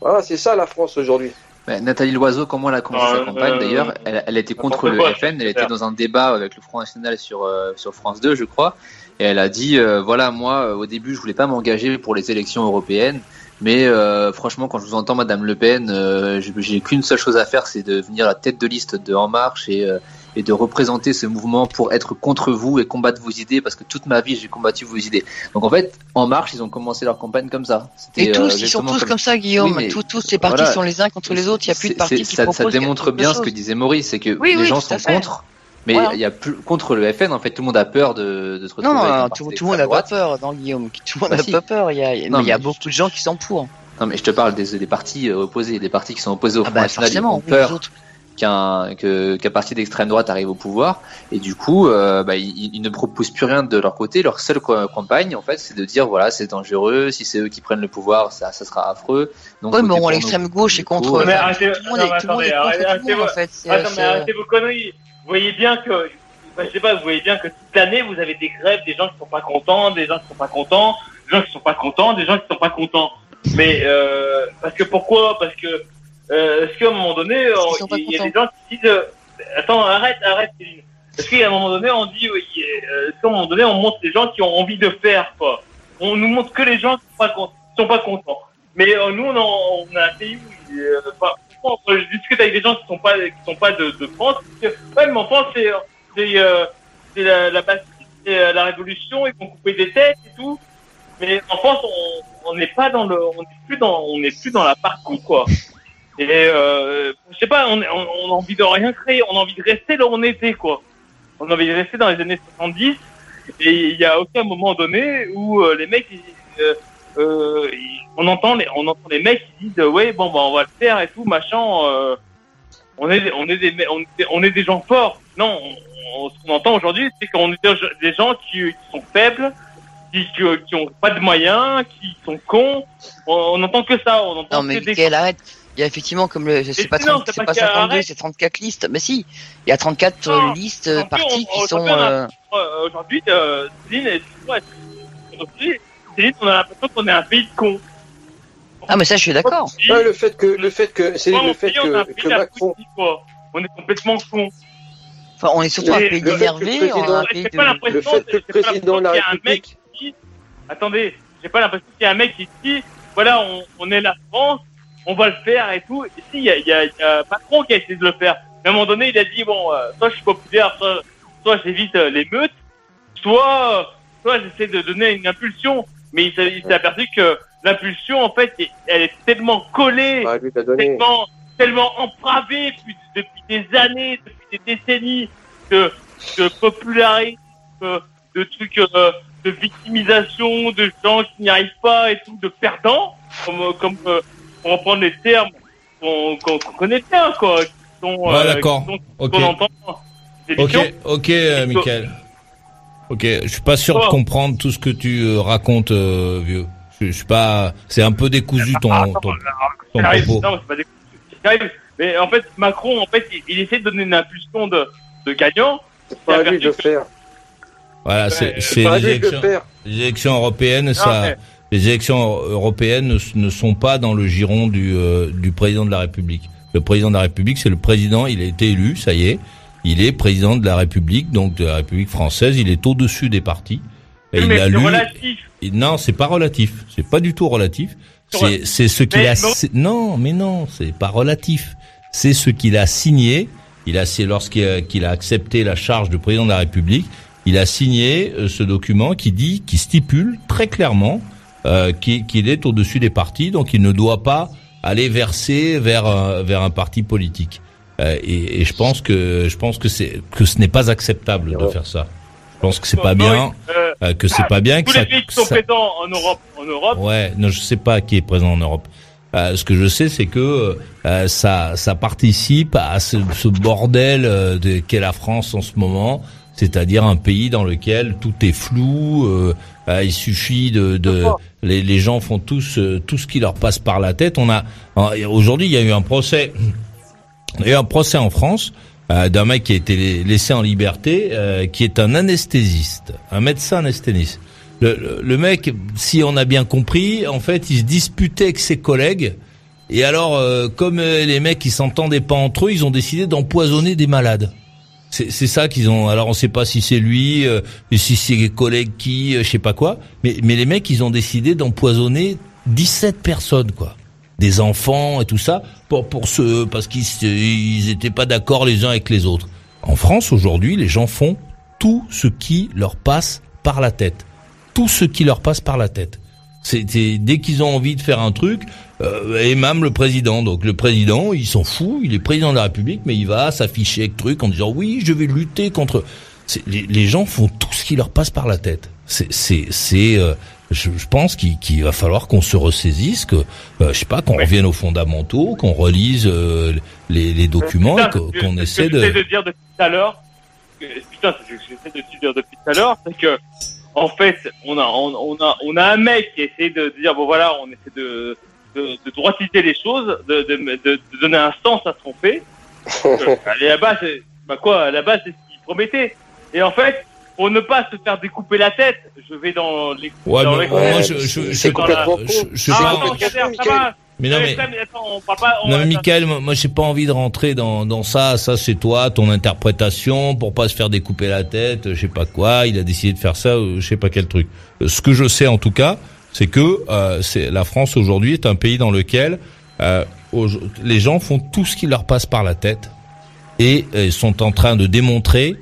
Voilà, c'est ça la France aujourd'hui. Nathalie Loiseau, comment elle a commencé sa campagne d'ailleurs elle, elle, était contre le FN, elle était dans un débat avec le Front National sur, euh, sur France 2, je crois, et elle a dit euh, voilà, moi, euh, au début, je voulais pas m'engager pour les élections européennes, mais franchement, quand je vous entends, Madame Le Pen, j'ai qu'une seule chose à faire, c'est de venir à la tête de liste de En Marche et et de représenter ce mouvement pour être contre vous et combattre vos idées parce que toute ma vie j'ai combattu vos idées. Donc en fait, En Marche, ils ont commencé leur campagne comme ça. Et tous, euh, ils sont tous comme, ça, Guillaume. tous, tous les partis sont les uns contre les autres. Il n'y a plus de partis qui ça, proposent. Ça démontre bien ce que disait Maurice, c'est que les gens sont contre. Mais il y a plus contre le FN en fait tout le monde a peur de, de se retrouver. Non non, tout, le monde n'a pas peur dans Guillaume. Tout le monde n'a pas peur. Il y a, mais il y a beaucoup de gens qui sont pour. Non mais je te parle des, des partis opposés, des partis qui sont opposés au ah Front bah, National, ils ont peur qu'un qu'un parti d'extrême droite arrive au pouvoir. Et du coup euh, bah, ils, ne proposent plus rien de leur côté. Leur seule campagne en fait c'est de dire voilà c'est dangereux. Si c'est eux qui prennent le pouvoir ça, ça sera affreux. Donc ouais, bon l'extrême gauche est contre mais arrêtez, tout le monde est contre en fait. Attends mais arrêtez vos conneries. Vous voyez bien que je sais pas vous voyez bien que toute l'année vous avez des grèves des gens qui sont pas contents des gens qui sont pas contents des gens qui sont pas contents des gens qui sont pas contents. Mais euh, parce que pourquoi? Parce que euh, est-ce qu'à un moment donné, il y, a des gens qui disent euh, Attends, arrête, arrête, Céline. Est-ce qu'à un moment donné, on dit oui, euh, Est-ce qu'à un moment donné, on montre les gens qui ont envie de faire quoi? On nous montre que les gens qui sont pas, sont pas contents. Mais euh, nous, on, on, a un pays où, euh, enfin, je discute avec des gens qui sont pas, qui sont pas de, de France. Ouais, mais en France, c'est, c'est, c'est la, la c'est la révolution, ils vont couper des têtes et tout. Mais en France, on n'est pas dans le, on n'est plus dans, on n'est plus dans la partie quoi. Et euh, je sais pas, on, on, a envie de rien créer, on a envie de rester là où on était, quoi. On a envie de rester dans les années 70, et il y a aucun moment donné où euh, les mecs, euh, on entend les, on entend les mecs qui disent, ouais, bon, bah, on va le faire et tout, machin. On est, on est des, on est, des gens forts. Non, ce qu'on entend aujourd'hui, c'est qu'on est des gens qui, qui sont faibles, qui, qui, ont pas de moyens, qui sont cons. On, on entend que ça. On entend non, mais quelle arrête il y a effectivement, comme le, c'est pas, 30, c'est pas 52, c'est 34 listes. Mais si, il y a 34 non, listes non, parties qui sont. Euh... Aujourd'hui, euh, Céline, Céline, on a l'impression qu'on est un pays de cons. Ah, mais ça, je suis d'accord. Ouais, le fait que, le fait que, c'est le fait que, que Macron. On est complètement cons. Enfin, on est surtout un pays d'énervé, on a un pays de. Le fait que le président de la République. Attendez, j'ai pas l'impression qu'il y a un mec qui dit, voilà, on, on est la France, on va le faire et tout. Et si, il y a, y, a, y a, Macron qui a essayé de le faire. Mais à un moment donné, il a dit, bon, euh, soit je suis populaire, soit, soit j'évite euh, les meutes, soit, soit j'essaie de donner une impulsion. Mais il s'est aperçu que l'impulsion, en fait, elle est tellement collée, ah, tellement, tellement empravée depuis, depuis, des années, depuis des décennies de, de popularisme, de trucs, euh, de victimisation, de gens qui n'y arrivent pas et tout, de perdants, comme, comme euh, pour reprendre les termes qu'on qu connaît bien, quoi. Qui sont, ouais, euh, d'accord. Ok. Ok, ok, euh, Michael. Ok, je suis pas sûr de comprendre tout ce que tu euh, racontes, euh, vieux. Je, suis pas. C'est un peu décousu ton. ton, ton propos. Non, c'est pas décousu. Mais en fait, Macron, en fait, il, essaie de donner une impulsion de, de gagnant. C'est pas lui de faire. Voilà, c'est les élections, les élections européennes. ça, les élections européennes ne, sont pas dans le giron du, euh, du président de la République. Le président de la République, c'est le président. Il a été élu, ça y est. Il est président de la République, donc de la République française. Il est au-dessus des partis. Et il a lu. Relatif. Non, c'est pas relatif. C'est pas du tout relatif. C'est c'est ce qu'il a. Non, mais non, c'est pas relatif. C'est ce qu'il a signé. Il a c'est lorsqu'il a, accepté la charge de président de la République, il a signé euh, ce document qui dit, qui stipule très clairement euh, qu'il est au-dessus des partis, donc il ne doit pas aller verser vers un, vers un parti politique. Euh, et, et, je pense que je pense que c'est que ce n'est pas acceptable de faire ça. Je pense que c'est pas bien, euh, que c'est pas bien que tous les pays qui sont présents en Europe, en Europe. Ouais, non, je sais pas qui est présent en Europe. Euh, ce que je sais, c'est que euh, ça, ça participe à ce, ce bordel euh, qu'est la France en ce moment, c'est-à-dire un pays dans lequel tout est flou. Euh, il suffit de, de les, les, gens font tous tout ce qui leur passe par la tête. On a aujourd'hui, il y a eu un procès, il y a eu un procès en France euh, d'un mec qui a été laissé en liberté, euh, qui est un anesthésiste, un médecin anesthésiste. Le, le, mec, si on a bien compris, en fait, il se disputait avec ses collègues. Et alors, euh, comme les mecs ils s'entendaient pas entre eux, ils ont décidé d'empoisonner des malades. C'est ça qu'ils ont. Alors on sait pas si c'est lui, si c'est les collègues qui, je sais pas quoi. Mais, mais les mecs, ils ont décidé d'empoisonner 17 personnes, quoi des enfants et tout ça pour pour ce parce qu'ils ils étaient pas d'accord les uns avec les autres. En France aujourd'hui, les gens font tout ce qui leur passe par la tête. Tout ce qui leur passe par la tête. C'est dès qu'ils ont envie de faire un truc, euh, et même le président. Donc le président, il s'en fout, il est président de la République, mais il va s'afficher avec truc en disant oui, je vais lutter contre. Les, les, gens font tout ce qui leur passe par la tête. C'est c'est c'est euh, je, je pense qu'il va falloir qu'on se ressaisisse, que euh, je sais pas, qu'on revienne aux fondamentaux, qu'on relise euh, les, les, documents, qu'on essaie de. de dire depuis tout à l'heure, putain, ce que j'essaie de dire depuis tout à l'heure, c'est que en fait, on a on, a on a un mec qui essaie de dire bon voilà, on essaie de de, de droitiser les choses, de, de, de, donner un sens à ce qu'on fait. à la base, bah quoi, à la base, c'est ce qu'il promettait. Et en fait, pour ne pas se faire découper la tête, je vais dans les. Ouais, mais moi, je, je, c'est complètement je, je, ah, non, ça Mais non, mais, on parle pas, on non, mais Michael, moi, j'ai pas envie de rentrer dans, dans ça. Ça, c'est toi, ton interprétation, pour pas se faire découper la tête, je sais pas quoi. Il a décidé de faire ça, je sais pas quel truc. Euh, ce que je sais, en tout cas, c'est que euh, la France aujourd'hui est un pays dans lequel euh, les gens font tout ce qui leur passe par la tête et euh, sont en train de démontrer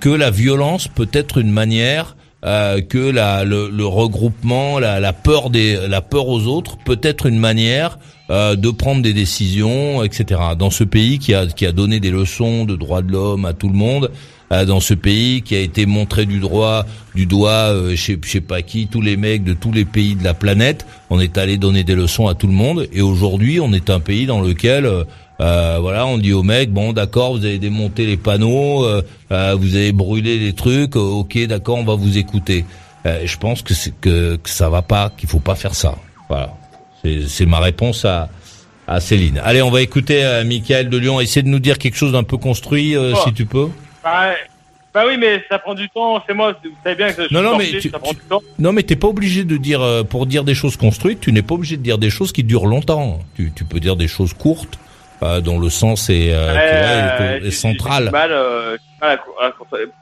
que la violence peut être une manière que le regroupement, la, la, peur des, la peur aux autres peut être une manière euh, de prendre des décisions, etc. Dans ce pays qui a, qui a donné des leçons de droits de l'homme à tout le monde, euh, dans ce pays qui a été montré du droit, du doigt, euh, je, sais, je sais pas qui, tous les mecs de tous les pays de la planète, on est allé donner des leçons à tout le monde. Et aujourd'hui, on est un pays dans lequel euh, voilà, on dit au mec, bon d'accord, vous avez démonté les panneaux, euh, euh, vous avez brûlé les trucs, ok d'accord, on va vous écouter. je pense que que, que ça va pas, qu'il faut pas faire ça. Voilà, c'est ma réponse à à Céline. Allez, on va écouter euh, Michael de Lyon. Essaye de nous dire quelque chose d'un peu construit, si tu peux. Bah, bah, oui, mais ça prend du temps. C'est moi. Vous savez bien que je non, non, mais tu, ça prend du temps. Non, mais t'es pas obligé de dire pour dire des choses construites. Tu n'es pas obligé de dire des choses qui durent longtemps. Tu, tu peux dire des choses courtes euh, dont le sens est, euh, est, central. Mal, euh,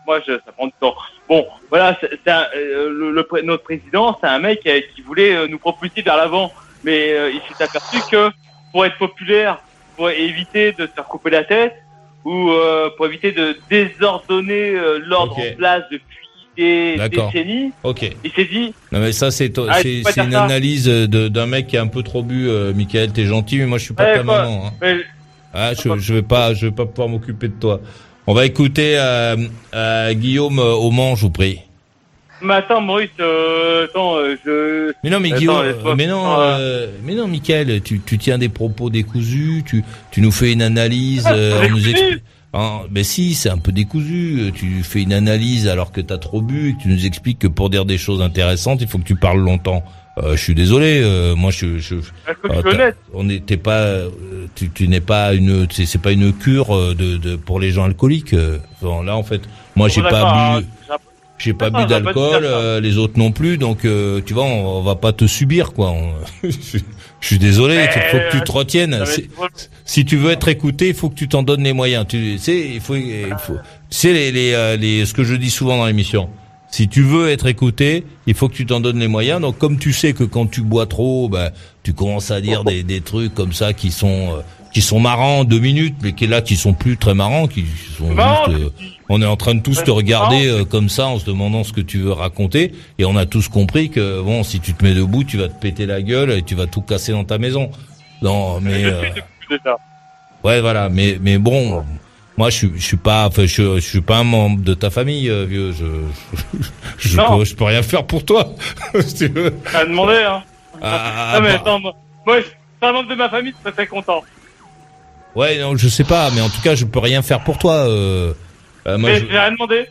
moi, je, ça prend du temps. Bon, voilà, c'est, le, le, notre président, c'est un mec qui voulait nous propulser vers l'avant, mais il s'est aperçu que pour être populaire, pour éviter de se faire couper la tête, ou pour éviter de désordonner l'ordre en place depuis des décennies. Ok. Il s'est dit. Non mais ça c'est ah, c'est une analyse d'un mec qui a un peu trop bu. Euh, Michael, t'es gentil, mais moi je suis pas ta maman. Hein. Ah, je, je vais pas, je vais pas pouvoir m'occuper de toi. On va écouter euh, euh, Guillaume euh, au Mans, je vous prie. Mais attends, Maurice, euh, attends, euh, je. Mais non, mais Guillaume, mais non, mais non, Michael, tu, tu tiens des propos décousus, tu, tu nous fais une analyse, ah, on nous explique. Ah, ben si, c'est un peu décousu. Tu fais une analyse alors que t'as trop bu et que tu nous expliques que pour dire des choses intéressantes, il faut que tu parles longtemps. je suis désolé. moi, je, je on n'était pas. Tu, tu n'es pas une. C'est pas une cure de, de pour les gens alcooliques. là, en fait, moi, j'ai pas bu. J'ai pas bu d'alcool, les autres non plus, donc tu vois, on, va pas te subir quoi. Je suis désolé, il faut que tu te retiennes. Si tu veux être écouté, il faut que tu t'en donnes les moyens. Tu sais, il faut, il faut. C'est les, les, euh, les, ce que je dis souvent dans l'émission. Si tu veux être écouté, il faut que tu t'en donnes les moyens. Donc, comme tu sais que quand tu bois trop, ben, tu commences à dire des, des trucs comme ça qui sont euh, qui sont marrants deux minutes, mais qui là qui sont plus très marrants, qui sont juste, euh, on est en train de tous te regarder comme ça en se demandant ce que tu veux raconter, et on a tous compris que bon, si tu te mets debout, tu vas te péter la gueule et tu vas tout casser dans ta maison. Non, mais ouais, voilà, mais mais bon, moi, je, je suis pas, enfin, je, je suis pas un membre de ta famille, euh, vieux. Je, je, je, peux, je peux rien faire pour toi. si tu veux. À demander, hein. Ah, non, mais bah. attends, moi, moi un membre de ma famille, je serais très content. Ouais, non, je sais pas, mais en tout cas, je peux rien faire pour toi. Euh, euh moi, mais j'ai rien demandé.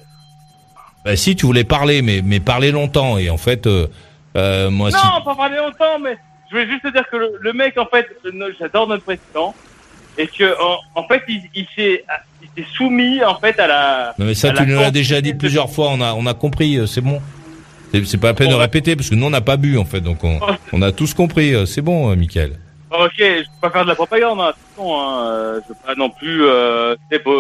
Bah si, tu voulais parler, mais mais parler longtemps, et en fait, euh, euh moi. Non, pas parler longtemps, mais je voulais juste te dire que le, le mec, en fait, j'adore notre président et que en, fait il, il s'est soumis en fait à la. Non mais ça tu nous l'as déjà dit plusieurs fois, on a on a compris, euh, c'est bon. C'est pas la peine de répéter parce que nous on n'a pas bu en fait, donc on, on a tous compris, euh, c'est bon, euh, Michael. Ok, je peux pas faire de la propagande, hein, hein, je peux pas non plus. Euh, c'est pas,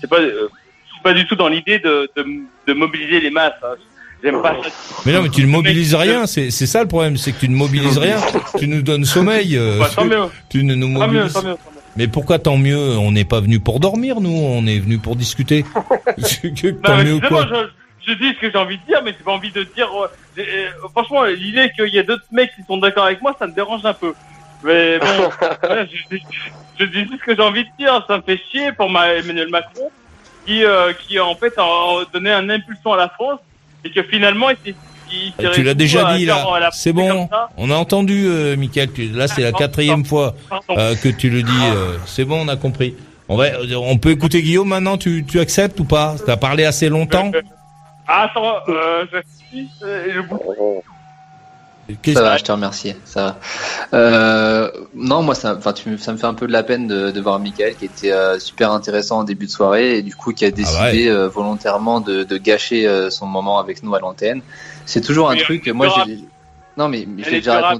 c'est pas, je suis pas du tout dans l'idée de, de, de, mobiliser les masses. Hein. J'aime pas Mais non, mais tu ne mobilises rien, c'est c'est ça le problème, c'est que tu ne mobilises rien, tu nous donnes sommeil. Euh, bah, tant mieux. Tu ne nous mobilises. Tant mieux, tant mieux, Mais pourquoi tant mieux On n'est pas venu pour dormir, nous, on est venu pour discuter. tant mieux quoi je, je, dis ce que j'ai envie de dire, mais j'ai pas envie de dire. Euh, euh, franchement, l'idée qu'il y a d'autres mecs qui sont d'accord avec moi, ça me dérange un peu. Mais bon, je, je, dis juste ce que j'ai envie de dire. Ça me fait chier pour ma, Emmanuel Macron, qui, euh, qui en fait a donné un impulsion à la France et que finalement il, il tu l'as déjà dit là. C'est bon. On a entendu, euh, Michael. Là, c'est la quatrième fois euh, que tu le dis. Euh, c'est bon, on a compris. On va, on peut écouter Guillaume maintenant. Tu, tu acceptes ou pas? T'as parlé assez longtemps? Ah, attends, euh, je... Ça va, je te remercie. Ça Euh, non, moi, ça, enfin, ça me fait un peu de la peine de, de voir Michael qui était euh, super intéressant en début de soirée et du coup qui a ah décidé euh, volontairement de, de gâcher euh, son moment avec nous à l'antenne. C'est toujours un truc. Moi, j'ai. Non, mais, je l'ai déjà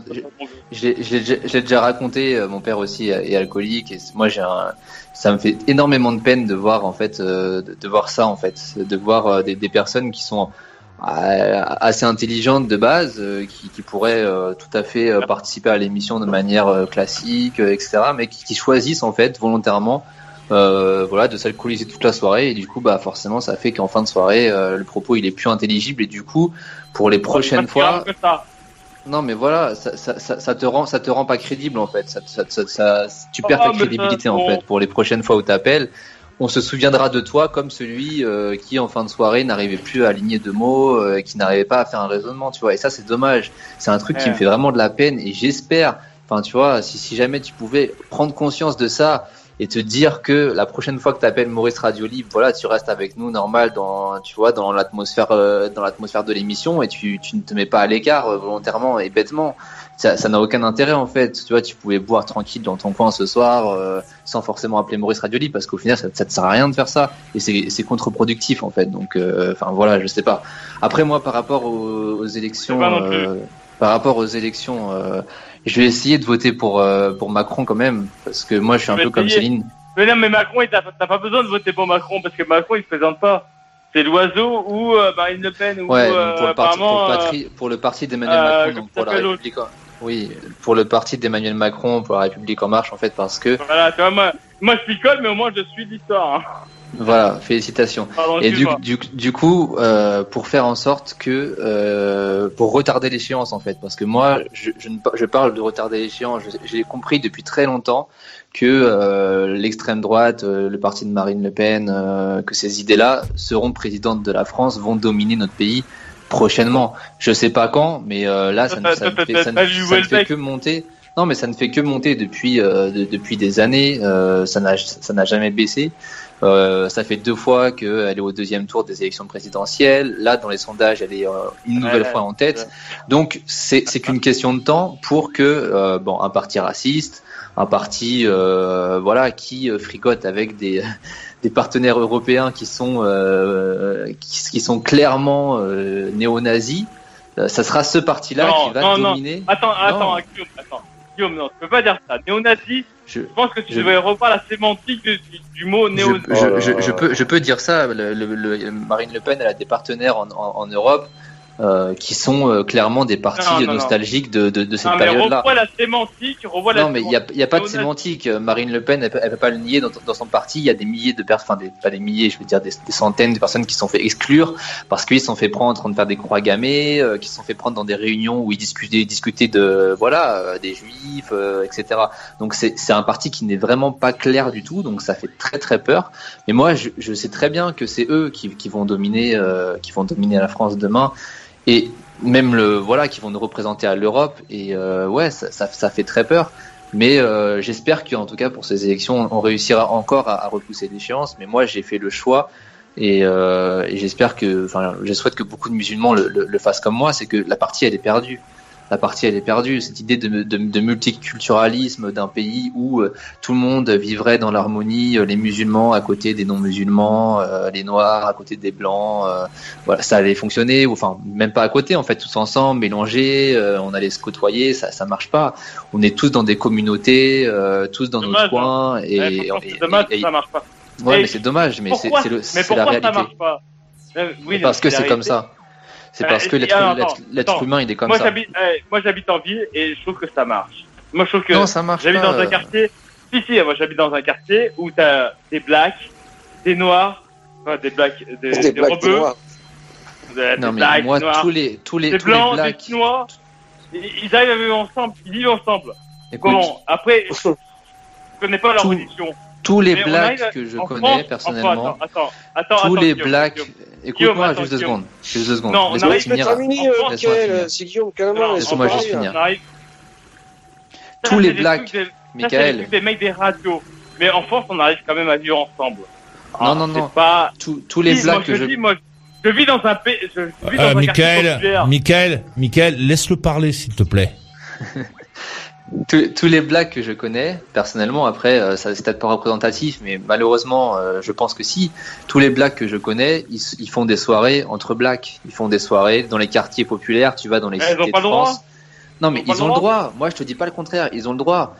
déjà raconté. Mon père aussi est alcoolique et moi, j'ai un. Ça me fait énormément de peine de voir en fait, de, de voir ça en fait, de voir des, des personnes qui sont euh, assez intelligente de base euh, qui, euh, tout à fait participer à l'émission de manière classique, etc. Mais qui, qui, choisissent en fait volontairement voilà de s'alcooliser toute la soirée et du coup bah forcément ça fait qu'en fin de soirée le propos il est plus intelligible et du coup pour les prochaines fois non mais voilà ça, ça, ça, ça, te rend ça te rend pas crédible en fait. Ça, ça, tu perds ta crédibilité en fait pour les prochaines fois où t'appelles. On se souviendra de toi comme celui euh, qui en fin de soirée n'arrivait plus à aligner deux mots, euh, qui n'arrivait pas à faire un raisonnement, tu vois. Et ça c'est dommage. C'est un truc qui me fait vraiment de la peine et j'espère, enfin tu vois, si, si jamais tu pouvais prendre conscience de ça et te dire que la prochaine fois que tu appelles Maurice Radio Libre, voilà, tu restes avec nous normal dans, tu vois, dans l'atmosphère, euh, dans l'atmosphère de l'émission et tu, tu ne te mets pas à l'écart volontairement et bêtement ça n'a aucun intérêt en fait. Tu vois, tu pouvais boire tranquille dans ton coin ce soir euh, sans forcément appeler Maurice Radioli parce qu'au final ça, ça te sert à rien de faire ça et c'est contre-productif en fait. Donc, euh, enfin voilà, je sais pas. Après moi, par rapport aux, aux élections, euh, par rapport aux élections, je vais essayer de voter pour pour Macron quand même parce que moi je suis un peu comme Céline. Mais non, mais Macron, t'as pas besoin de voter pour Macron parce que Macron il se présente pas. C'est l'oiseau ou Marine Le Pen ou ouais, pour, le parti, pour, pour le parti d'Emmanuel Macron, donc pour la République. Oui, pour le parti d'Emmanuel Macron, pour la République en marche, en fait, parce que. Voilà, tu vois, moi, moi je picole, mais au moins je suis l'histoire. Hein. Voilà, félicitations. et du, du, du, coup, euh, pour faire en sorte que, euh, pour retarder l'échéance en fait, parce que moi, je, je, je parle de retarder l'échéance. J'ai compris depuis très longtemps que euh, l'extrême droite, euh, le parti de Marine Le Pen, euh, que ces idées-là seront présidentes de la France, vont dominer notre pays prochainement. Je sais pas quand, mais euh, là, ça, ne, fait, que monter. Non, mais ça ne fait que monter depuis euh, depuis des années. Euh, ça n'a ça n'a jamais baissé. Euh, ça fait deux fois qu'elle est au deuxième tour des élections présidentielles. Là, dans les sondages, elle est une nouvelle fois en tête. Donc, c'est c'est qu'une question de temps pour que bon un parti raciste, un parti voilà qui fricote avec des des partenaires européens qui sont qui, qui, sont clairement néo-nazis. Ça sera ce parti-là qui va dominer. Attends, attends, attends. Guillaume, non, tu peux pas dire ça. Néo-nazi, je, pense que tu devrais revoir la sémantique du, mot néo-nazi. Je, je, peux, je peux dire ça. Le, Marine Le Pen, elle a des partenaires en, en Europe euh, qui sont euh, clairement des parties nostalgiques de, de, de cette période-là. Revois la sémantique, revois non, mais il n'y a, y a, pas de sémantique. Marine Le Pen, elle ne peut pas le nier dans, dans, son parti. Il y a des milliers de personnes, enfin, pas des milliers, je veux dire des, centaines de personnes qui se sont fait exclure parce qu'ils se sont fait prendre en train de faire des croix gammées, euh, qui se sont fait prendre dans des réunions où ils discutaient, discutaient de, voilà, des juifs, etc. Donc c'est un parti qui n'est vraiment pas clair du tout, donc ça fait très très peur. Mais moi, je, je sais très bien que c'est eux qui, qui vont dominer, qui vont dominer la France demain et même le voilà qui vont nous représenter à l'Europe. Et euh, ouais ça, ça, ça, fait très peur. Mais euh, j'espère qu'en tout cas pour ces élections on réussira encore à, repousser l'échéance. Mais moi j'ai fait le choix. Et, euh, et j'espère que enfin je souhaite que beaucoup de musulmans le, le, le fassent comme moi. C'est que la partie elle est perdue la partie elle est perdue. Cette idée de, de, de multiculturalisme d'un pays où euh, tout le monde vivrait dans l'harmonie, euh, les musulmans à côté des non-musulmans, euh, les noirs à côté des blancs, voilà, ça allait fonctionner. Enfin, même pas à côté, en fait, tous ensemble, mélangés, on allait se côtoyer, ça, ça marche pas. On est tous dans des communautés, tous dans nos coins, hein. et, c'est dommage ça marche pas. Ouais, mais c'est dommage, mais c'est la réalité. Ça marche pas? Oui, parce que c'est comme ça. C'est euh, parce que l'être humain, il est comme moi, ça. Eh, moi, j'habite en ville et je trouve que ça marche. Moi, je trouve que non, ça marche j'habite dans un quartier. Si, si, moi, j'habite dans un quartier où t'as des blacks, des noirs, enfin, des blacks, des, des, des rebeux. Des, non, mais blacks, moi, noirs, tous les, tous les, des tous blancs, les blacks... des noirs, ils arrivent à vivre ensemble, ils vivent ensemble. Écoute, Comment Après, je connais pas leur tout, religion. Tous les blacks que je connais personnellement, attends, attends, tous les blacks, Écoute-moi juste deux secondes. Juste deux secondes. Non, on arrive finir. terminer, Michael. C'est Guillaume, calmement. Laisse-moi juste finir. Tous les blacks, Michael. des mecs des radios. Mais en France, on arrive quand même à vivre ensemble. Non, non, non. Pas... Tous les blacks que je... Je vis dans un pays. Je vis dans euh, un Michael, Michael, Michael, laisse-le parler, s'il te plaît. tous, tous, les blacks que je connais, personnellement, après, euh, ça c'est peut-être pas représentatif, mais malheureusement, euh, je pense que si. Tous les blacks que je connais, ils, ils, font des soirées entre blacks. Ils font des soirées dans les quartiers populaires, tu vas dans les cités de France. Non, mais ils, ont, le droit. Moi, je te dis pas le contraire. Ils ont le droit.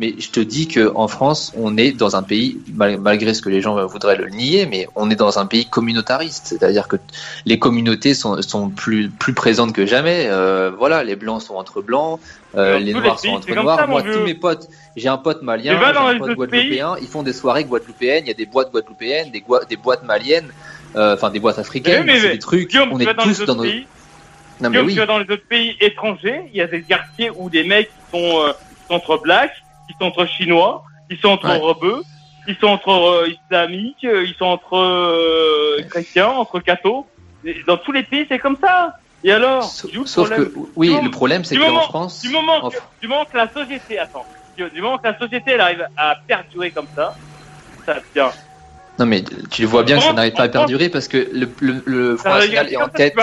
Mais je te dis que en France, on est dans un pays, malgré ce que les gens voudraient le nier, mais on est dans un pays communautariste. C'est-à-dire que les communautés sont, sont plus, plus présentes que jamais. Euh, voilà, les blancs sont entre blancs, euh, les noirs sont entre noirs. Moi, tous mes potes, j'ai un pote malien, j'ai un pote guadeloupéen, ils font des soirées guadeloupéennes. Il y a des boîtes guadeloupéennes, des, des boîtes maliennes, euh, enfin des boîtes africaines. Mais, mais, des trucs. on est tous dans nos. Pays, non, mais oui. dans les autres pays étrangers, il y a des quartiers où des mecs sont, sont entre blacks ils sont entre chinois, ils sont entre rebeux, ils sont entre euh, islamiques, euh, ils sont entre euh, chrétiens, entre cathos. Dans tous les pays, c'est comme ça. Et alors Sauf que, oui, le problème, c'est qu'en France... Du moment, que, du moment que la société... Attends. Du moment que la société, elle arrive à perdurer comme ça, ça tient. Non mais tu vois bien que ça n'arrive pas à perdurer parce que le, le, le Front National est en tête.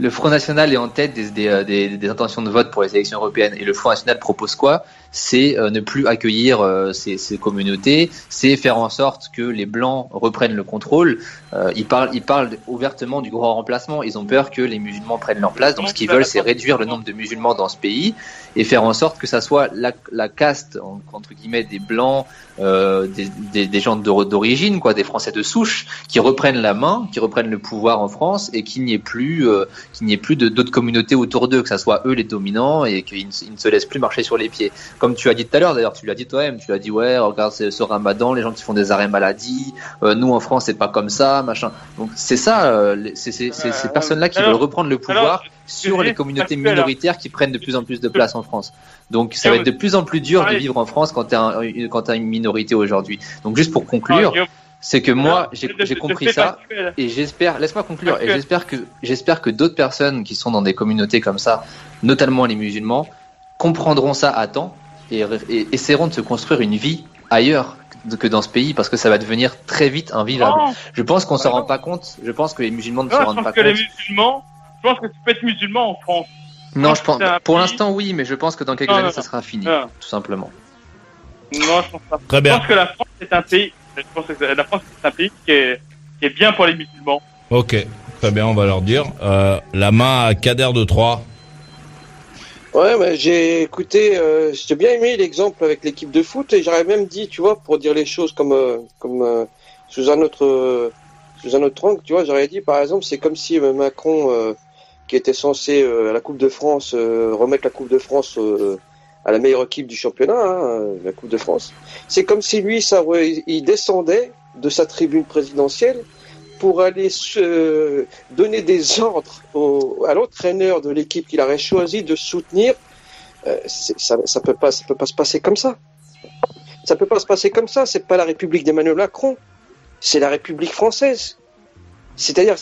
Le Front National est en tête des, des, des, intentions de vote pour les élections européennes. Et le Front National propose quoi? C'est euh, ne plus accueillir euh, ces, ces, communautés, c'est faire en sorte que les Blancs reprennent le contrôle. Euh, ils, parlent, ils parlent ouvertement du grand remplacement. Ils ont peur que les musulmans prennent leur place. Donc ce qu'ils veulent, c'est réduire le nombre de musulmans dans ce pays et faire en sorte que ça soit la, la caste, entre guillemets, des Blancs, euh, des, des, des, gens d'origine, quoi, des Français de souche, qui reprennent la main, qui reprennent le pouvoir en France et qu'il n'y ait plus qu'il n'y ait plus d'autres communautés autour d'eux, que ça soit eux les dominants et qu'ils ne, se laissent plus marcher sur les pieds. Comme tu as dit tout à l'heure, d'ailleurs, tu l'as dit toi-même, tu l'as dit, ouais, regarde ce, ramadan, les gens qui font des arrêts maladie, euh, nous en France, c'est pas comme ça, machin. Donc c'est ça, euh, c'est ces personnes-là qui veulent reprendre le pouvoir sur les communautés minoritaires qui prennent de plus en plus de place en France. Donc ça va être de plus en plus dur de vivre en France quand tu as, une minorité aujourd'hui. Donc juste pour conclure, c'est que moi j'ai compris ça et j'espère laisse-moi conclure et j'espère que j'espère que d'autres personnes qui sont dans des communautés comme ça notamment les musulmans comprendront ça à temps et, essaieront de se construire une vie ailleurs que dans ce pays parce que ça va devenir très vite invivable. je pense qu'on s'en rend pas compte. Je pense que les musulmans ne s'en rendent pas que compte. Les musulmans, je pense que tu peux être musulman en France. Non, je pense. Pour l'instant, oui, mais je pense que dans quelques années, ça sera fini, tout simplement. Non, je pense pas. Très bien. Je pense que la France est un pays. Je pense que la France est un pays qui est, qui est bien pour les musulmans. Ok, très bien, on va leur dire. Euh, la main à Kader de Troyes. Ouais, mais j'ai écouté, euh, j'ai bien aimé l'exemple avec l'équipe de foot et j'aurais même dit, tu vois, pour dire les choses comme euh, comme euh, sous un autre euh, sous un autre angle, tu vois, j'aurais dit par exemple, c'est comme si Macron, qui était censé à la Coupe de France remettre la Coupe de France à la meilleure équipe du championnat, hein, la Coupe de France, c'est comme si lui, ça, il descendait de sa tribune présidentielle pour aller se donner des ordres au, à l'entraîneur de l'équipe qu'il aurait choisi de soutenir, euh, ça, ça peut pas, ça peut pas se passer comme ça. Ça peut pas se passer comme ça. C'est pas la République d'Emmanuel Macron, c'est la République française. C'est-à-dire,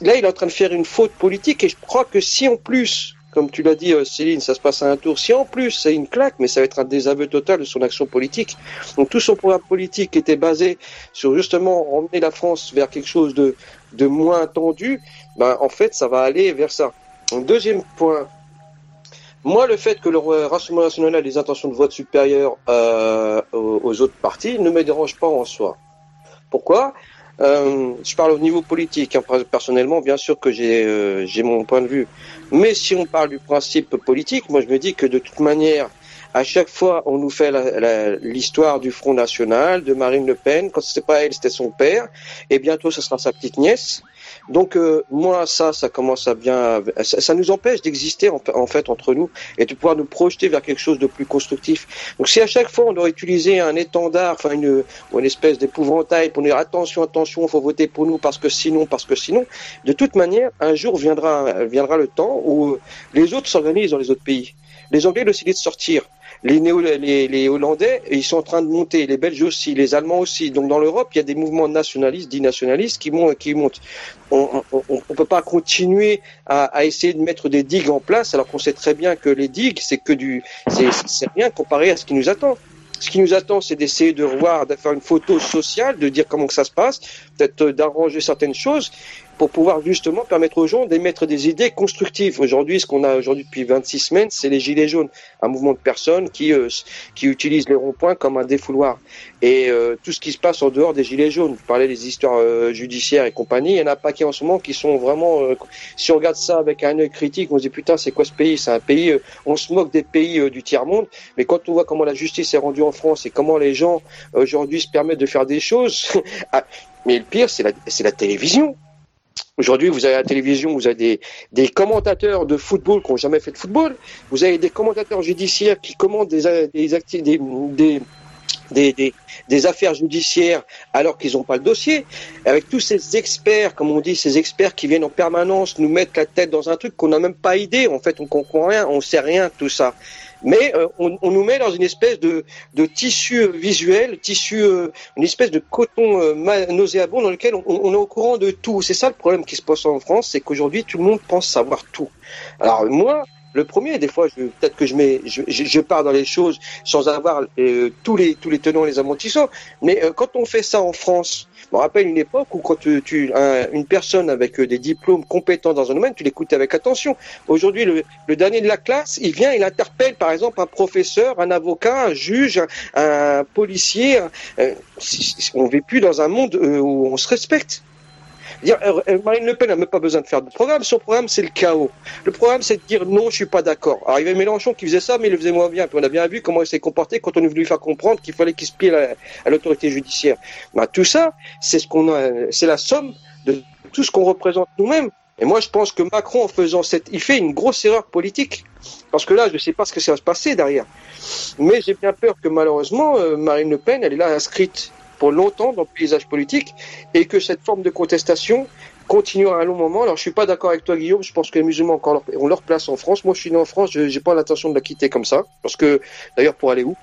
là, il est en train de faire une faute politique et je crois que si en plus comme tu l'as dit, euh, Céline, ça se passe à un tour. Si en plus c'est une claque, mais ça va être un désaveu total de son action politique. Donc tout son programme politique était basé sur justement emmener la France vers quelque chose de, moins tendu. Ben, en fait, ça va aller vers ça. deuxième point. Moi, le fait que le Rassemblement national ait des intentions de vote supérieures euh, aux, autres partis ne me dérange pas en soi. Pourquoi? Euh, je parle au niveau politique. Hein, personnellement, bien sûr que j'ai euh, j'ai mon point de vue. Mais si on parle du principe politique, moi je me dis que de toute manière, à chaque fois, on nous fait l'histoire du Front National, de Marine Le Pen. Quand c'était pas elle, c'était son père. Et bientôt, ce sera sa petite nièce. Donc euh, moi, ça, ça commence à bien, ça, nous empêche d'exister en, fait entre nous et de pouvoir nous projeter vers quelque chose de plus constructif. Donc si à chaque fois on doit utiliser un étendard, enfin une, une espèce d'épouvantail pour dire attention, attention, faut voter pour nous parce que sinon, parce que sinon, de toute manière, un jour viendra, viendra le temps où les autres s'organisent dans les autres pays. Les Anglais décident de sortir les, Néo, les, les, Hollandais, ils sont en train de monter, les Belges aussi, les Allemands aussi. Donc dans l'Europe, il y a des mouvements nationalistes, dits nationalistes, qui, montent. Qui montent. On ne peut pas continuer à, à, essayer de mettre des digues en place, alors qu'on sait très bien que les digues, c'est que du, c'est rien comparé à ce qui nous attend. Ce qui nous attend, c'est d'essayer de revoir, de faire une photo sociale, de dire comment que ça se passe, peut-être d'arranger certaines choses, pour pouvoir justement permettre aux gens d'émettre des idées constructives. Aujourd'hui, ce qu'on a aujourd'hui depuis 26 semaines, c'est les Gilets jaunes, un mouvement de personnes qui, euh, qui utilisent les ronds-points comme un défouloir. Et euh, tout ce qui se passe en dehors des Gilets jaunes, vous parlez des histoires euh, judiciaires et compagnie, il y en a pas qui en ce moment qui sont vraiment... si on regarde ça avec un œil critique, on se dit putain, c'est quoi ce pays? C'est un pays... on se moque des pays du tiers-monde, mais quand on voit comment la justice est rendue en France et comment les gens aujourd'hui se permettent de faire des choses... Ah, mais le pire, c'est la, la télévision. Aujourd'hui, vous avez à la télévision, vous avez des, commentateurs de football qui n'ont jamais fait de football. Vous avez des commentateurs judiciaires qui commandent des, affaires judiciaires alors qu'ils n'ont pas le dossier. Avec tous ces experts, comme on dit, ces experts qui viennent en permanence nous mettre la tête dans un truc qu'on n'a même pas idée. En fait, on comprend rien, on sait rien de tout ça mais euh, on, on, nous met dans une espèce de, de tissu visuel, tissu, euh, une espèce de coton euh, nauséabond dans lequel on, on, est au courant de tout. C'est ça le problème qui se passe en France, c'est qu'aujourd'hui tout le monde pense savoir tout. Alors moi, le premier, des fois, peut-être que je, mets, je, pars dans les choses sans avoir tous les tous les tenants, les amortissants. Mais quand on fait ça en France, je me rappelle une époque où quand tu, une personne avec euh, des diplômes compétents dans un domaine, tu l'écoutes avec attention. Aujourd'hui, le, dernier de la classe, il vient, il interpelle par exemple un professeur, un avocat, un juge, un, policier. Euh, on ne vit plus dans un monde euh, où on se respecte. Euh, euh, Marine Le Pen n'a même pas besoin de faire de programme. Son programme, c'est le chaos. Le programme, c'est de dire non, je suis pas d'accord. Alors, il y avait Mélenchon qui faisait ça, mais il le faisait moins bien. Puis on a bien vu comment il s'est comporté quand on est venu lui faire comprendre qu'il fallait qu'il se plie à l'autorité judiciaire. Bah, tout ça, c'est ce qu'on a, c'est la somme de tout ce qu'on représente nous-mêmes. Et moi, je pense que Macron, en faisant cette, il fait une grosse erreur politique. Parce que là, je ne sais pas ce que ça va se passer derrière. Mais j'ai bien peur que malheureusement, euh, Marine Le Pen, elle est là inscrite pour longtemps dans le paysage politique et que cette forme de contestation continuera un long moment. Alors je suis pas d'accord avec toi Guillaume, je pense que les musulmans encore ont leur place en France. Moi je suis né en France, je n'ai pas l'intention de la quitter comme ça. Parce que d'ailleurs pour aller où?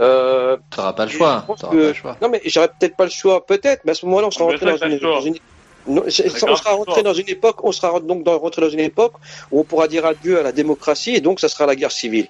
Euh, n'auras pas le choix. pas le choix. Non mais j'aurais peut-être pas le choix, peut-être, mais à ce moment-là on sera rentré dans une, on sera rentré dans une époque, on sera donc rentré dans une époque où on pourra dire adieu à la démocratie et donc ça sera la guerre civile.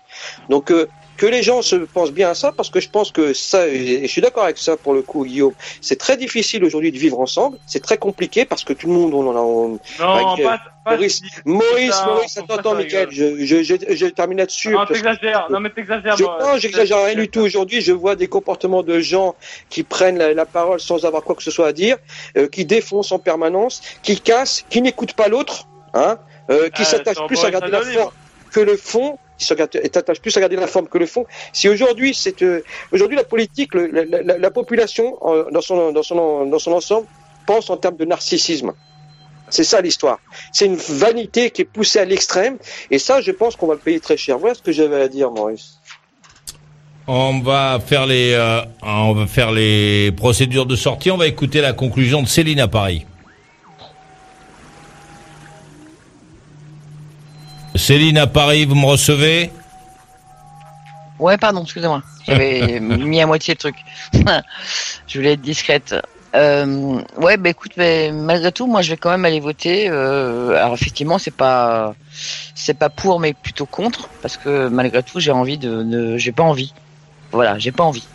Donc euh, que les gens se pensent bien à ça, parce que je pense que ça, et je suis d'accord avec ça pour le coup, Guillaume, c'est très difficile aujourd'hui de vivre ensemble, c'est très compliqué parce que tout le monde, on en a... non, pas, Maurice, Maurice, Maurice, attends, attends, Michael, je, je, je, je, termine là-dessus. Non, t'exagères, non mais t'exagères. Non, j'exagère rien du tout. Aujourd'hui, je vois des comportements de gens qui prennent la, parole sans avoir quoi que ce soit à dire, euh, qui défoncent en permanence, qui cassent, qui n'écoutent pas l'autre, hein, euh, qui euh, s'attachent plus à garder la forme que le fond qui s'attache plus à garder la forme que le fond. Si aujourd'hui, c'est euh, aujourd'hui la politique, la, la, la, population dans son dans son dans son ensemble pense en termes de narcissisme. C'est ça l'histoire. C'est une vanité qui est poussée à l'extrême, et ça, je pense qu'on va le payer très cher. Voilà ce que j'avais à dire, Maurice. On va faire les, euh, on va faire les procédures de sortie. On va écouter la conclusion de Céline à Paris. Céline à Paris, vous me recevez? Ouais, pardon, excusez-moi. J'avais mis à moitié le truc. je voulais être discrète. Euh, ouais, bah écoute, malgré tout, moi je vais quand même aller voter. Euh, alors effectivement, c'est pas, c'est pas pour, mais plutôt contre, parce que malgré tout, j'ai envie de, de j'ai pas envie. Voilà, j'ai pas envie.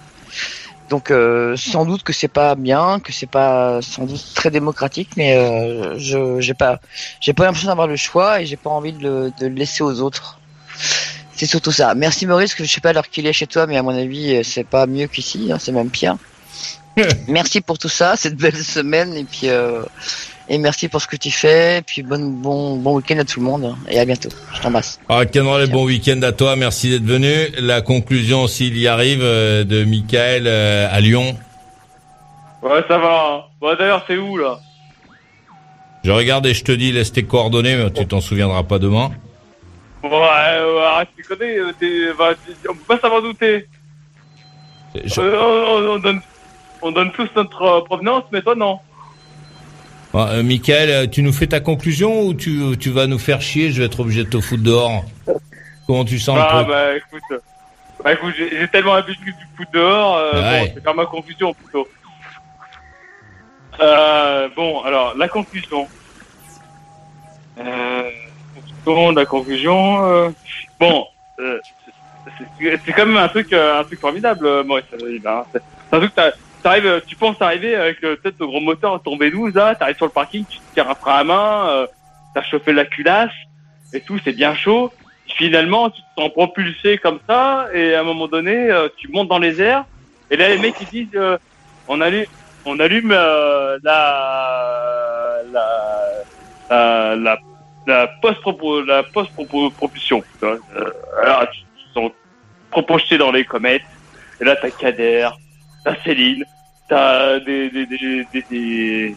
Donc euh, sans doute que c'est pas bien, que c'est pas sans doute très démocratique, mais euh, je j'ai pas j'ai pas l'impression d'avoir le choix et j'ai pas envie de le, de le laisser aux autres. C'est surtout ça. Merci Maurice, que je sais pas l'heure qu'il est chez toi, mais à mon avis c'est pas mieux qu'ici, hein, c'est même pire. Merci pour tout ça, cette belle semaine et puis euh, et merci pour ce que tu fais. Et puis bon, bon, bon week-end à tout le monde. Et à bientôt. Je t'embrasse. Ah, le bon week-end à toi. Merci d'être venu. La conclusion, s'il y arrive, euh, de Michael euh, à Lyon. Ouais, ça va. Bon, d'ailleurs, c'est où, là? Je regarde et je te dis, laisse tes coordonnées, mais tu t'en souviendras pas demain. Ouais, ouais arrête, tu connais, euh, bah, on peut pas savoir douter. on, donne, on donne tous notre provenance, mais toi, non. Bon, euh, Michael, euh, tu nous fais ta conclusion ou tu, tu vas nous faire chier Je vais être obligé de te foutre dehors? Comment tu sens Ah, bah écoute, bah, écoute j'ai tellement l'habitude du foutre dehors. Euh, bon, c'est faire ma conclusion plutôt. Euh, bon, alors, la conclusion. Euh, la conclusion. Euh, bon, euh, c'est quand même un truc, un truc formidable, Maurice. C'est un truc que t'arrives, euh, tu penses arriver avec euh, peut-être le gros moteur tombé 12 là, t'arrives sur le parking, tu te tires un frein à main, euh, t'as chauffé la culasse et tout, c'est bien chaud. Finalement, tu te sens propulsé comme ça et à un moment donné, tu montes dans les airs et là les mecs ils disent, on allume, on allume la, la, la, la, la post la post propulsion. alors tu te sens propulsé dans les comètes et là t'as Kader, t'as Céline, t'as des des, des, des,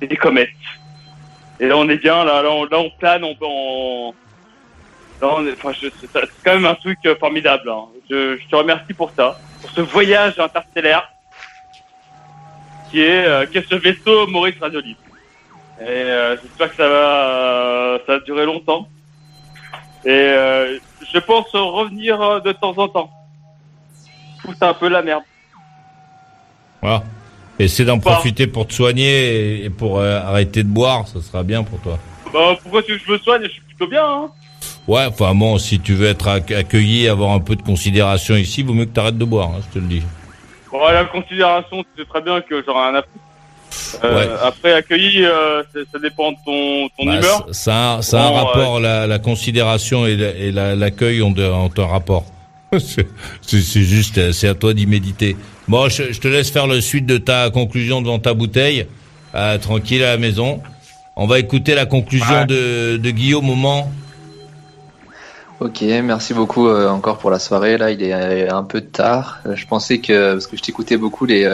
des, comètes. Et là, on est bien, là, là, on, là, on plane, on, on, là, on enfin, c'est quand même un truc euh, formidable. Hein. Je, je, te remercie pour ça, pour ce voyage interstellaire qui est, euh, qui est ce vaisseau Maurice Radiolite. Et euh, j'espère que ça va, euh, ça va durer longtemps. Et euh, je pense revenir de temps en temps. Foutre un peu la merde. Voilà. Essaie d'en profiter pour te soigner et pour euh, arrêter de boire, ça sera bien pour toi. Bah, pourquoi tu veux que je me soigne? Je suis plutôt bien. Hein ouais, enfin bon, si tu veux être accueilli, avoir un peu de considération ici, vaut mieux que tu arrêtes de boire, hein, je te le dis. Bon, la considération, tu sais très bien que j'aurai un à euh, Après, accueilli, euh, ça dépend de ton, ton bah, humeur. Ça, ça a un rapport, la, la, considération et l'accueil ont, ont un rapport. c'est juste, c'est à toi d'y méditer. Bon, je, te laisse faire le suite de ta conclusion devant ta bouteille, euh, tranquille à la maison. On va écouter la conclusion de, de Guillaume Moment. Ok, merci beaucoup euh, encore pour la soirée. Là, il est euh, un peu tard. Je pensais que parce que je t'écoutais beaucoup les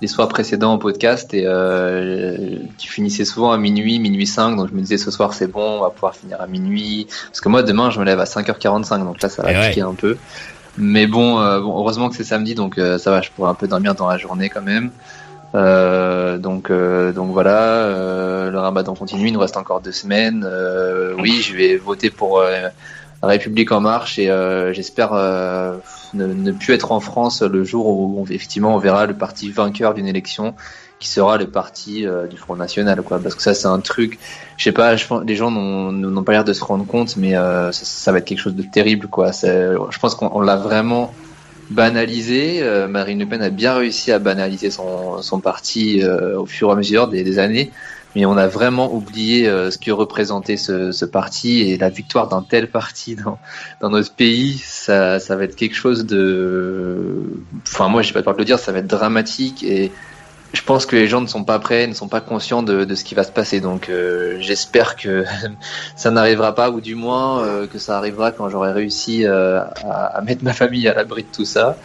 les soirs précédents au podcast et euh, tu finissais souvent à minuit, minuit 5, donc je me disais ce soir c'est bon, on va pouvoir finir à minuit. Parce que moi demain je me lève à 5h45, donc là ça va eh piquer un peu. Mais bon, euh, bon heureusement que c'est samedi, donc euh, ça va, je pourrais un peu dormir dans la journée quand même. Euh, donc, donc voilà, le ramadan continue, il nous reste encore deux semaines. oui, je vais voter pour la République en marche et j'espère ne, plus être en France le jour où effectivement on verra le parti vainqueur d'une élection qui sera le parti du Front National, quoi. Parce que ça, c'est un truc, je sais pas, je les gens n'ont pas l'air de se rendre compte, mais ça, ça, va être quelque chose de terrible, quoi. Je pense qu'on l'a vraiment banalisé. Marine Le Pen a bien réussi à banaliser son, parti au fur et à mesure des, années mais on a vraiment oublié euh, ce que représentait ce, parti et la victoire d'un tel parti dans, notre pays, ça, va être quelque chose de, enfin moi j'ai pas peur de le dire, ça va être dramatique et je pense que les gens ne sont pas prêts, ne sont pas conscients de, de ce qui va se passer. Donc euh, j'espère que ça n'arrivera pas, ou du moins euh, que ça arrivera quand j'aurai réussi à, à, mettre ma famille à l'abri de tout ça.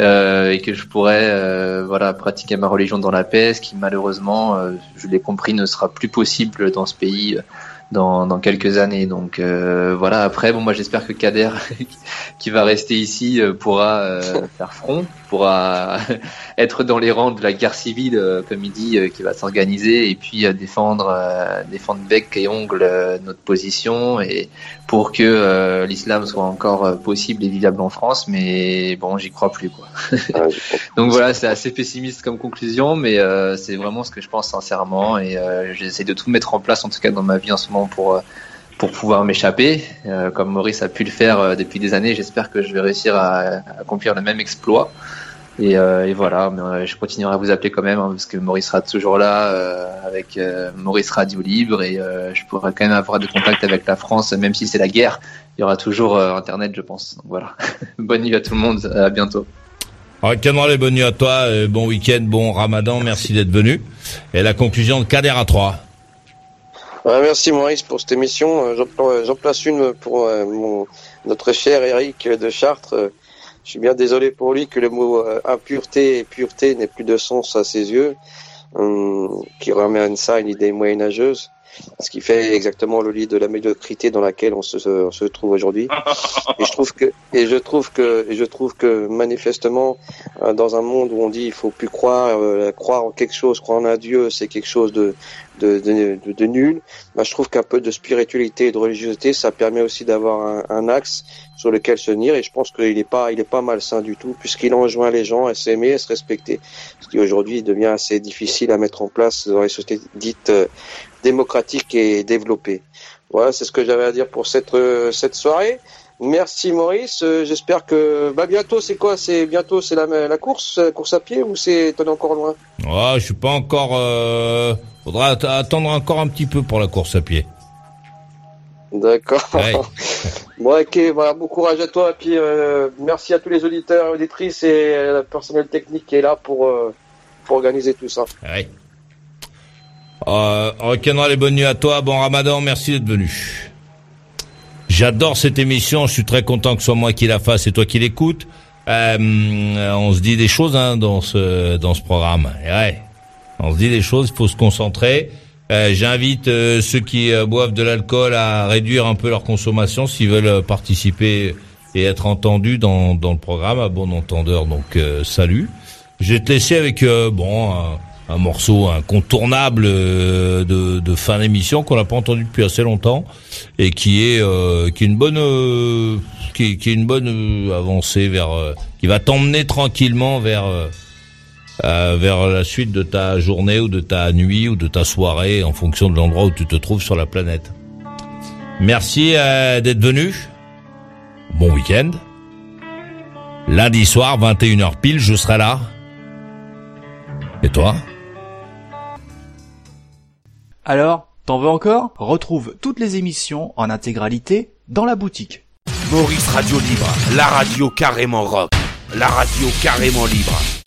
Euh, et que je pourrais euh, voilà pratiquer ma religion dans la paix, ce qui malheureusement, euh, je l'ai compris, ne sera plus possible dans ce pays dans, dans quelques années. Donc voilà. Après, bon, moi j'espère que Kader, qui va rester ici, pourra faire front, pourra être dans les rangs de la guerre civile, comme il dit, qui va s'organiser et puis défendre défendre bec et ongle notre position et pour que euh, l'islam soit encore euh, possible et vivable en France, mais bon, j'y crois plus quoi. Ah, Donc voilà, c'est assez pessimiste comme conclusion, mais euh, c'est vraiment ce que je pense sincèrement et j'essaie de tout mettre en place en tout cas dans ma vie en ce moment pour pour pouvoir m'échapper, comme Maurice a pu le faire depuis des années. J'espère que je vais réussir à accomplir le même exploit. Et, euh, et, voilà, mais, euh, je continuerai à vous appeler quand même, hein, parce que Maurice sera toujours là euh, avec euh, Maurice Radio Libre, et je pourrai quand même avoir des contacts avec la France, même si c'est la guerre. Il y aura toujours Internet, je pense. Donc voilà. bonne nuit à tout le monde, à bientôt. Alors, les bonne nuit à toi, bon week-end, bon ramadan, merci d'être venu. Et la conclusion de Kader à 3. merci Maurice pour cette émission. J'en place une pour mon, notre cher Eric de Chartres je suis bien désolé pour lui que le mot euh, impureté et pureté n'ait plus de sens à ses yeux, hum, qui ramène ça à une idée moyenâgeuse, ce qui fait exactement le lit de la médiocrité dans laquelle on se, se trouve aujourd'hui. Et je trouve que, et je trouve que, et je trouve que manifestement, euh, dans un monde où on dit il faut plus croire, euh, croire en quelque chose, croire en un Dieu, c'est quelque chose de, de, de, de, nul. Bah, je trouve qu'un peu de spiritualité et de religiosité, ça permet aussi d'avoir un, un, axe sur lequel se tenir. Et je pense qu'il est pas, il est pas malsain du tout, puisqu'il enjoint les gens à s'aimer, à se respecter. Ce qui aujourd'hui devient assez difficile à mettre en place dans les sociétés dites euh, démocratiques et développées. Voilà, c'est ce que j'avais à dire pour cette euh, cette soirée. Merci Maurice. Euh, j'espère que bah bientôt c'est quoi? C'est bientôt c'est la, la course, la course à pied ou c'est t'en encore loin? Ouais, je suis pas encore. Euh... Faudra attendre encore un petit peu pour la course à pied. D'accord. bon ok, voilà, bon courage à toi et puis euh, merci à tous les auditeurs et auditrices et le personnel technique qui est là pour euh, pour organiser tout ça. Ouais. Euh, les bonnes nuits à toi, bon Ramadan, merci d'être venu. J'adore cette émission, je suis très content que ce soit moi qui la fasse et toi qui l'écoutes. Euh, on se dit des choses hein, dans ce dans ce programme. ouais, on se dit des choses, il faut se concentrer. Euh, J'invite euh, ceux qui euh, boivent de l'alcool à réduire un peu leur consommation s'ils veulent euh, participer et être entendus dans, dans le programme. À bon entendeur, donc salut. Je vais te laisser avec bon un morceau incontournable euh, de, de fin d'émission qu'on n'a pas entendu depuis assez longtemps et qui est euh, qui est une bonne euh, qui, qui, est une bonne avancée vers qui va t'emmener tranquillement vers vers la suite de ta journée ou de ta nuit ou de ta soirée en fonction de l'endroit où tu te trouves sur la planète. Merci d'être venu. Bon week-end. Lundi soir, 21h pile, je serai là. Et toi? Alors, t'en veux encore? Retrouve toutes les émissions en intégralité dans la boutique. Maurice Radio Libre, la radio carrément rock, la radio carrément libre.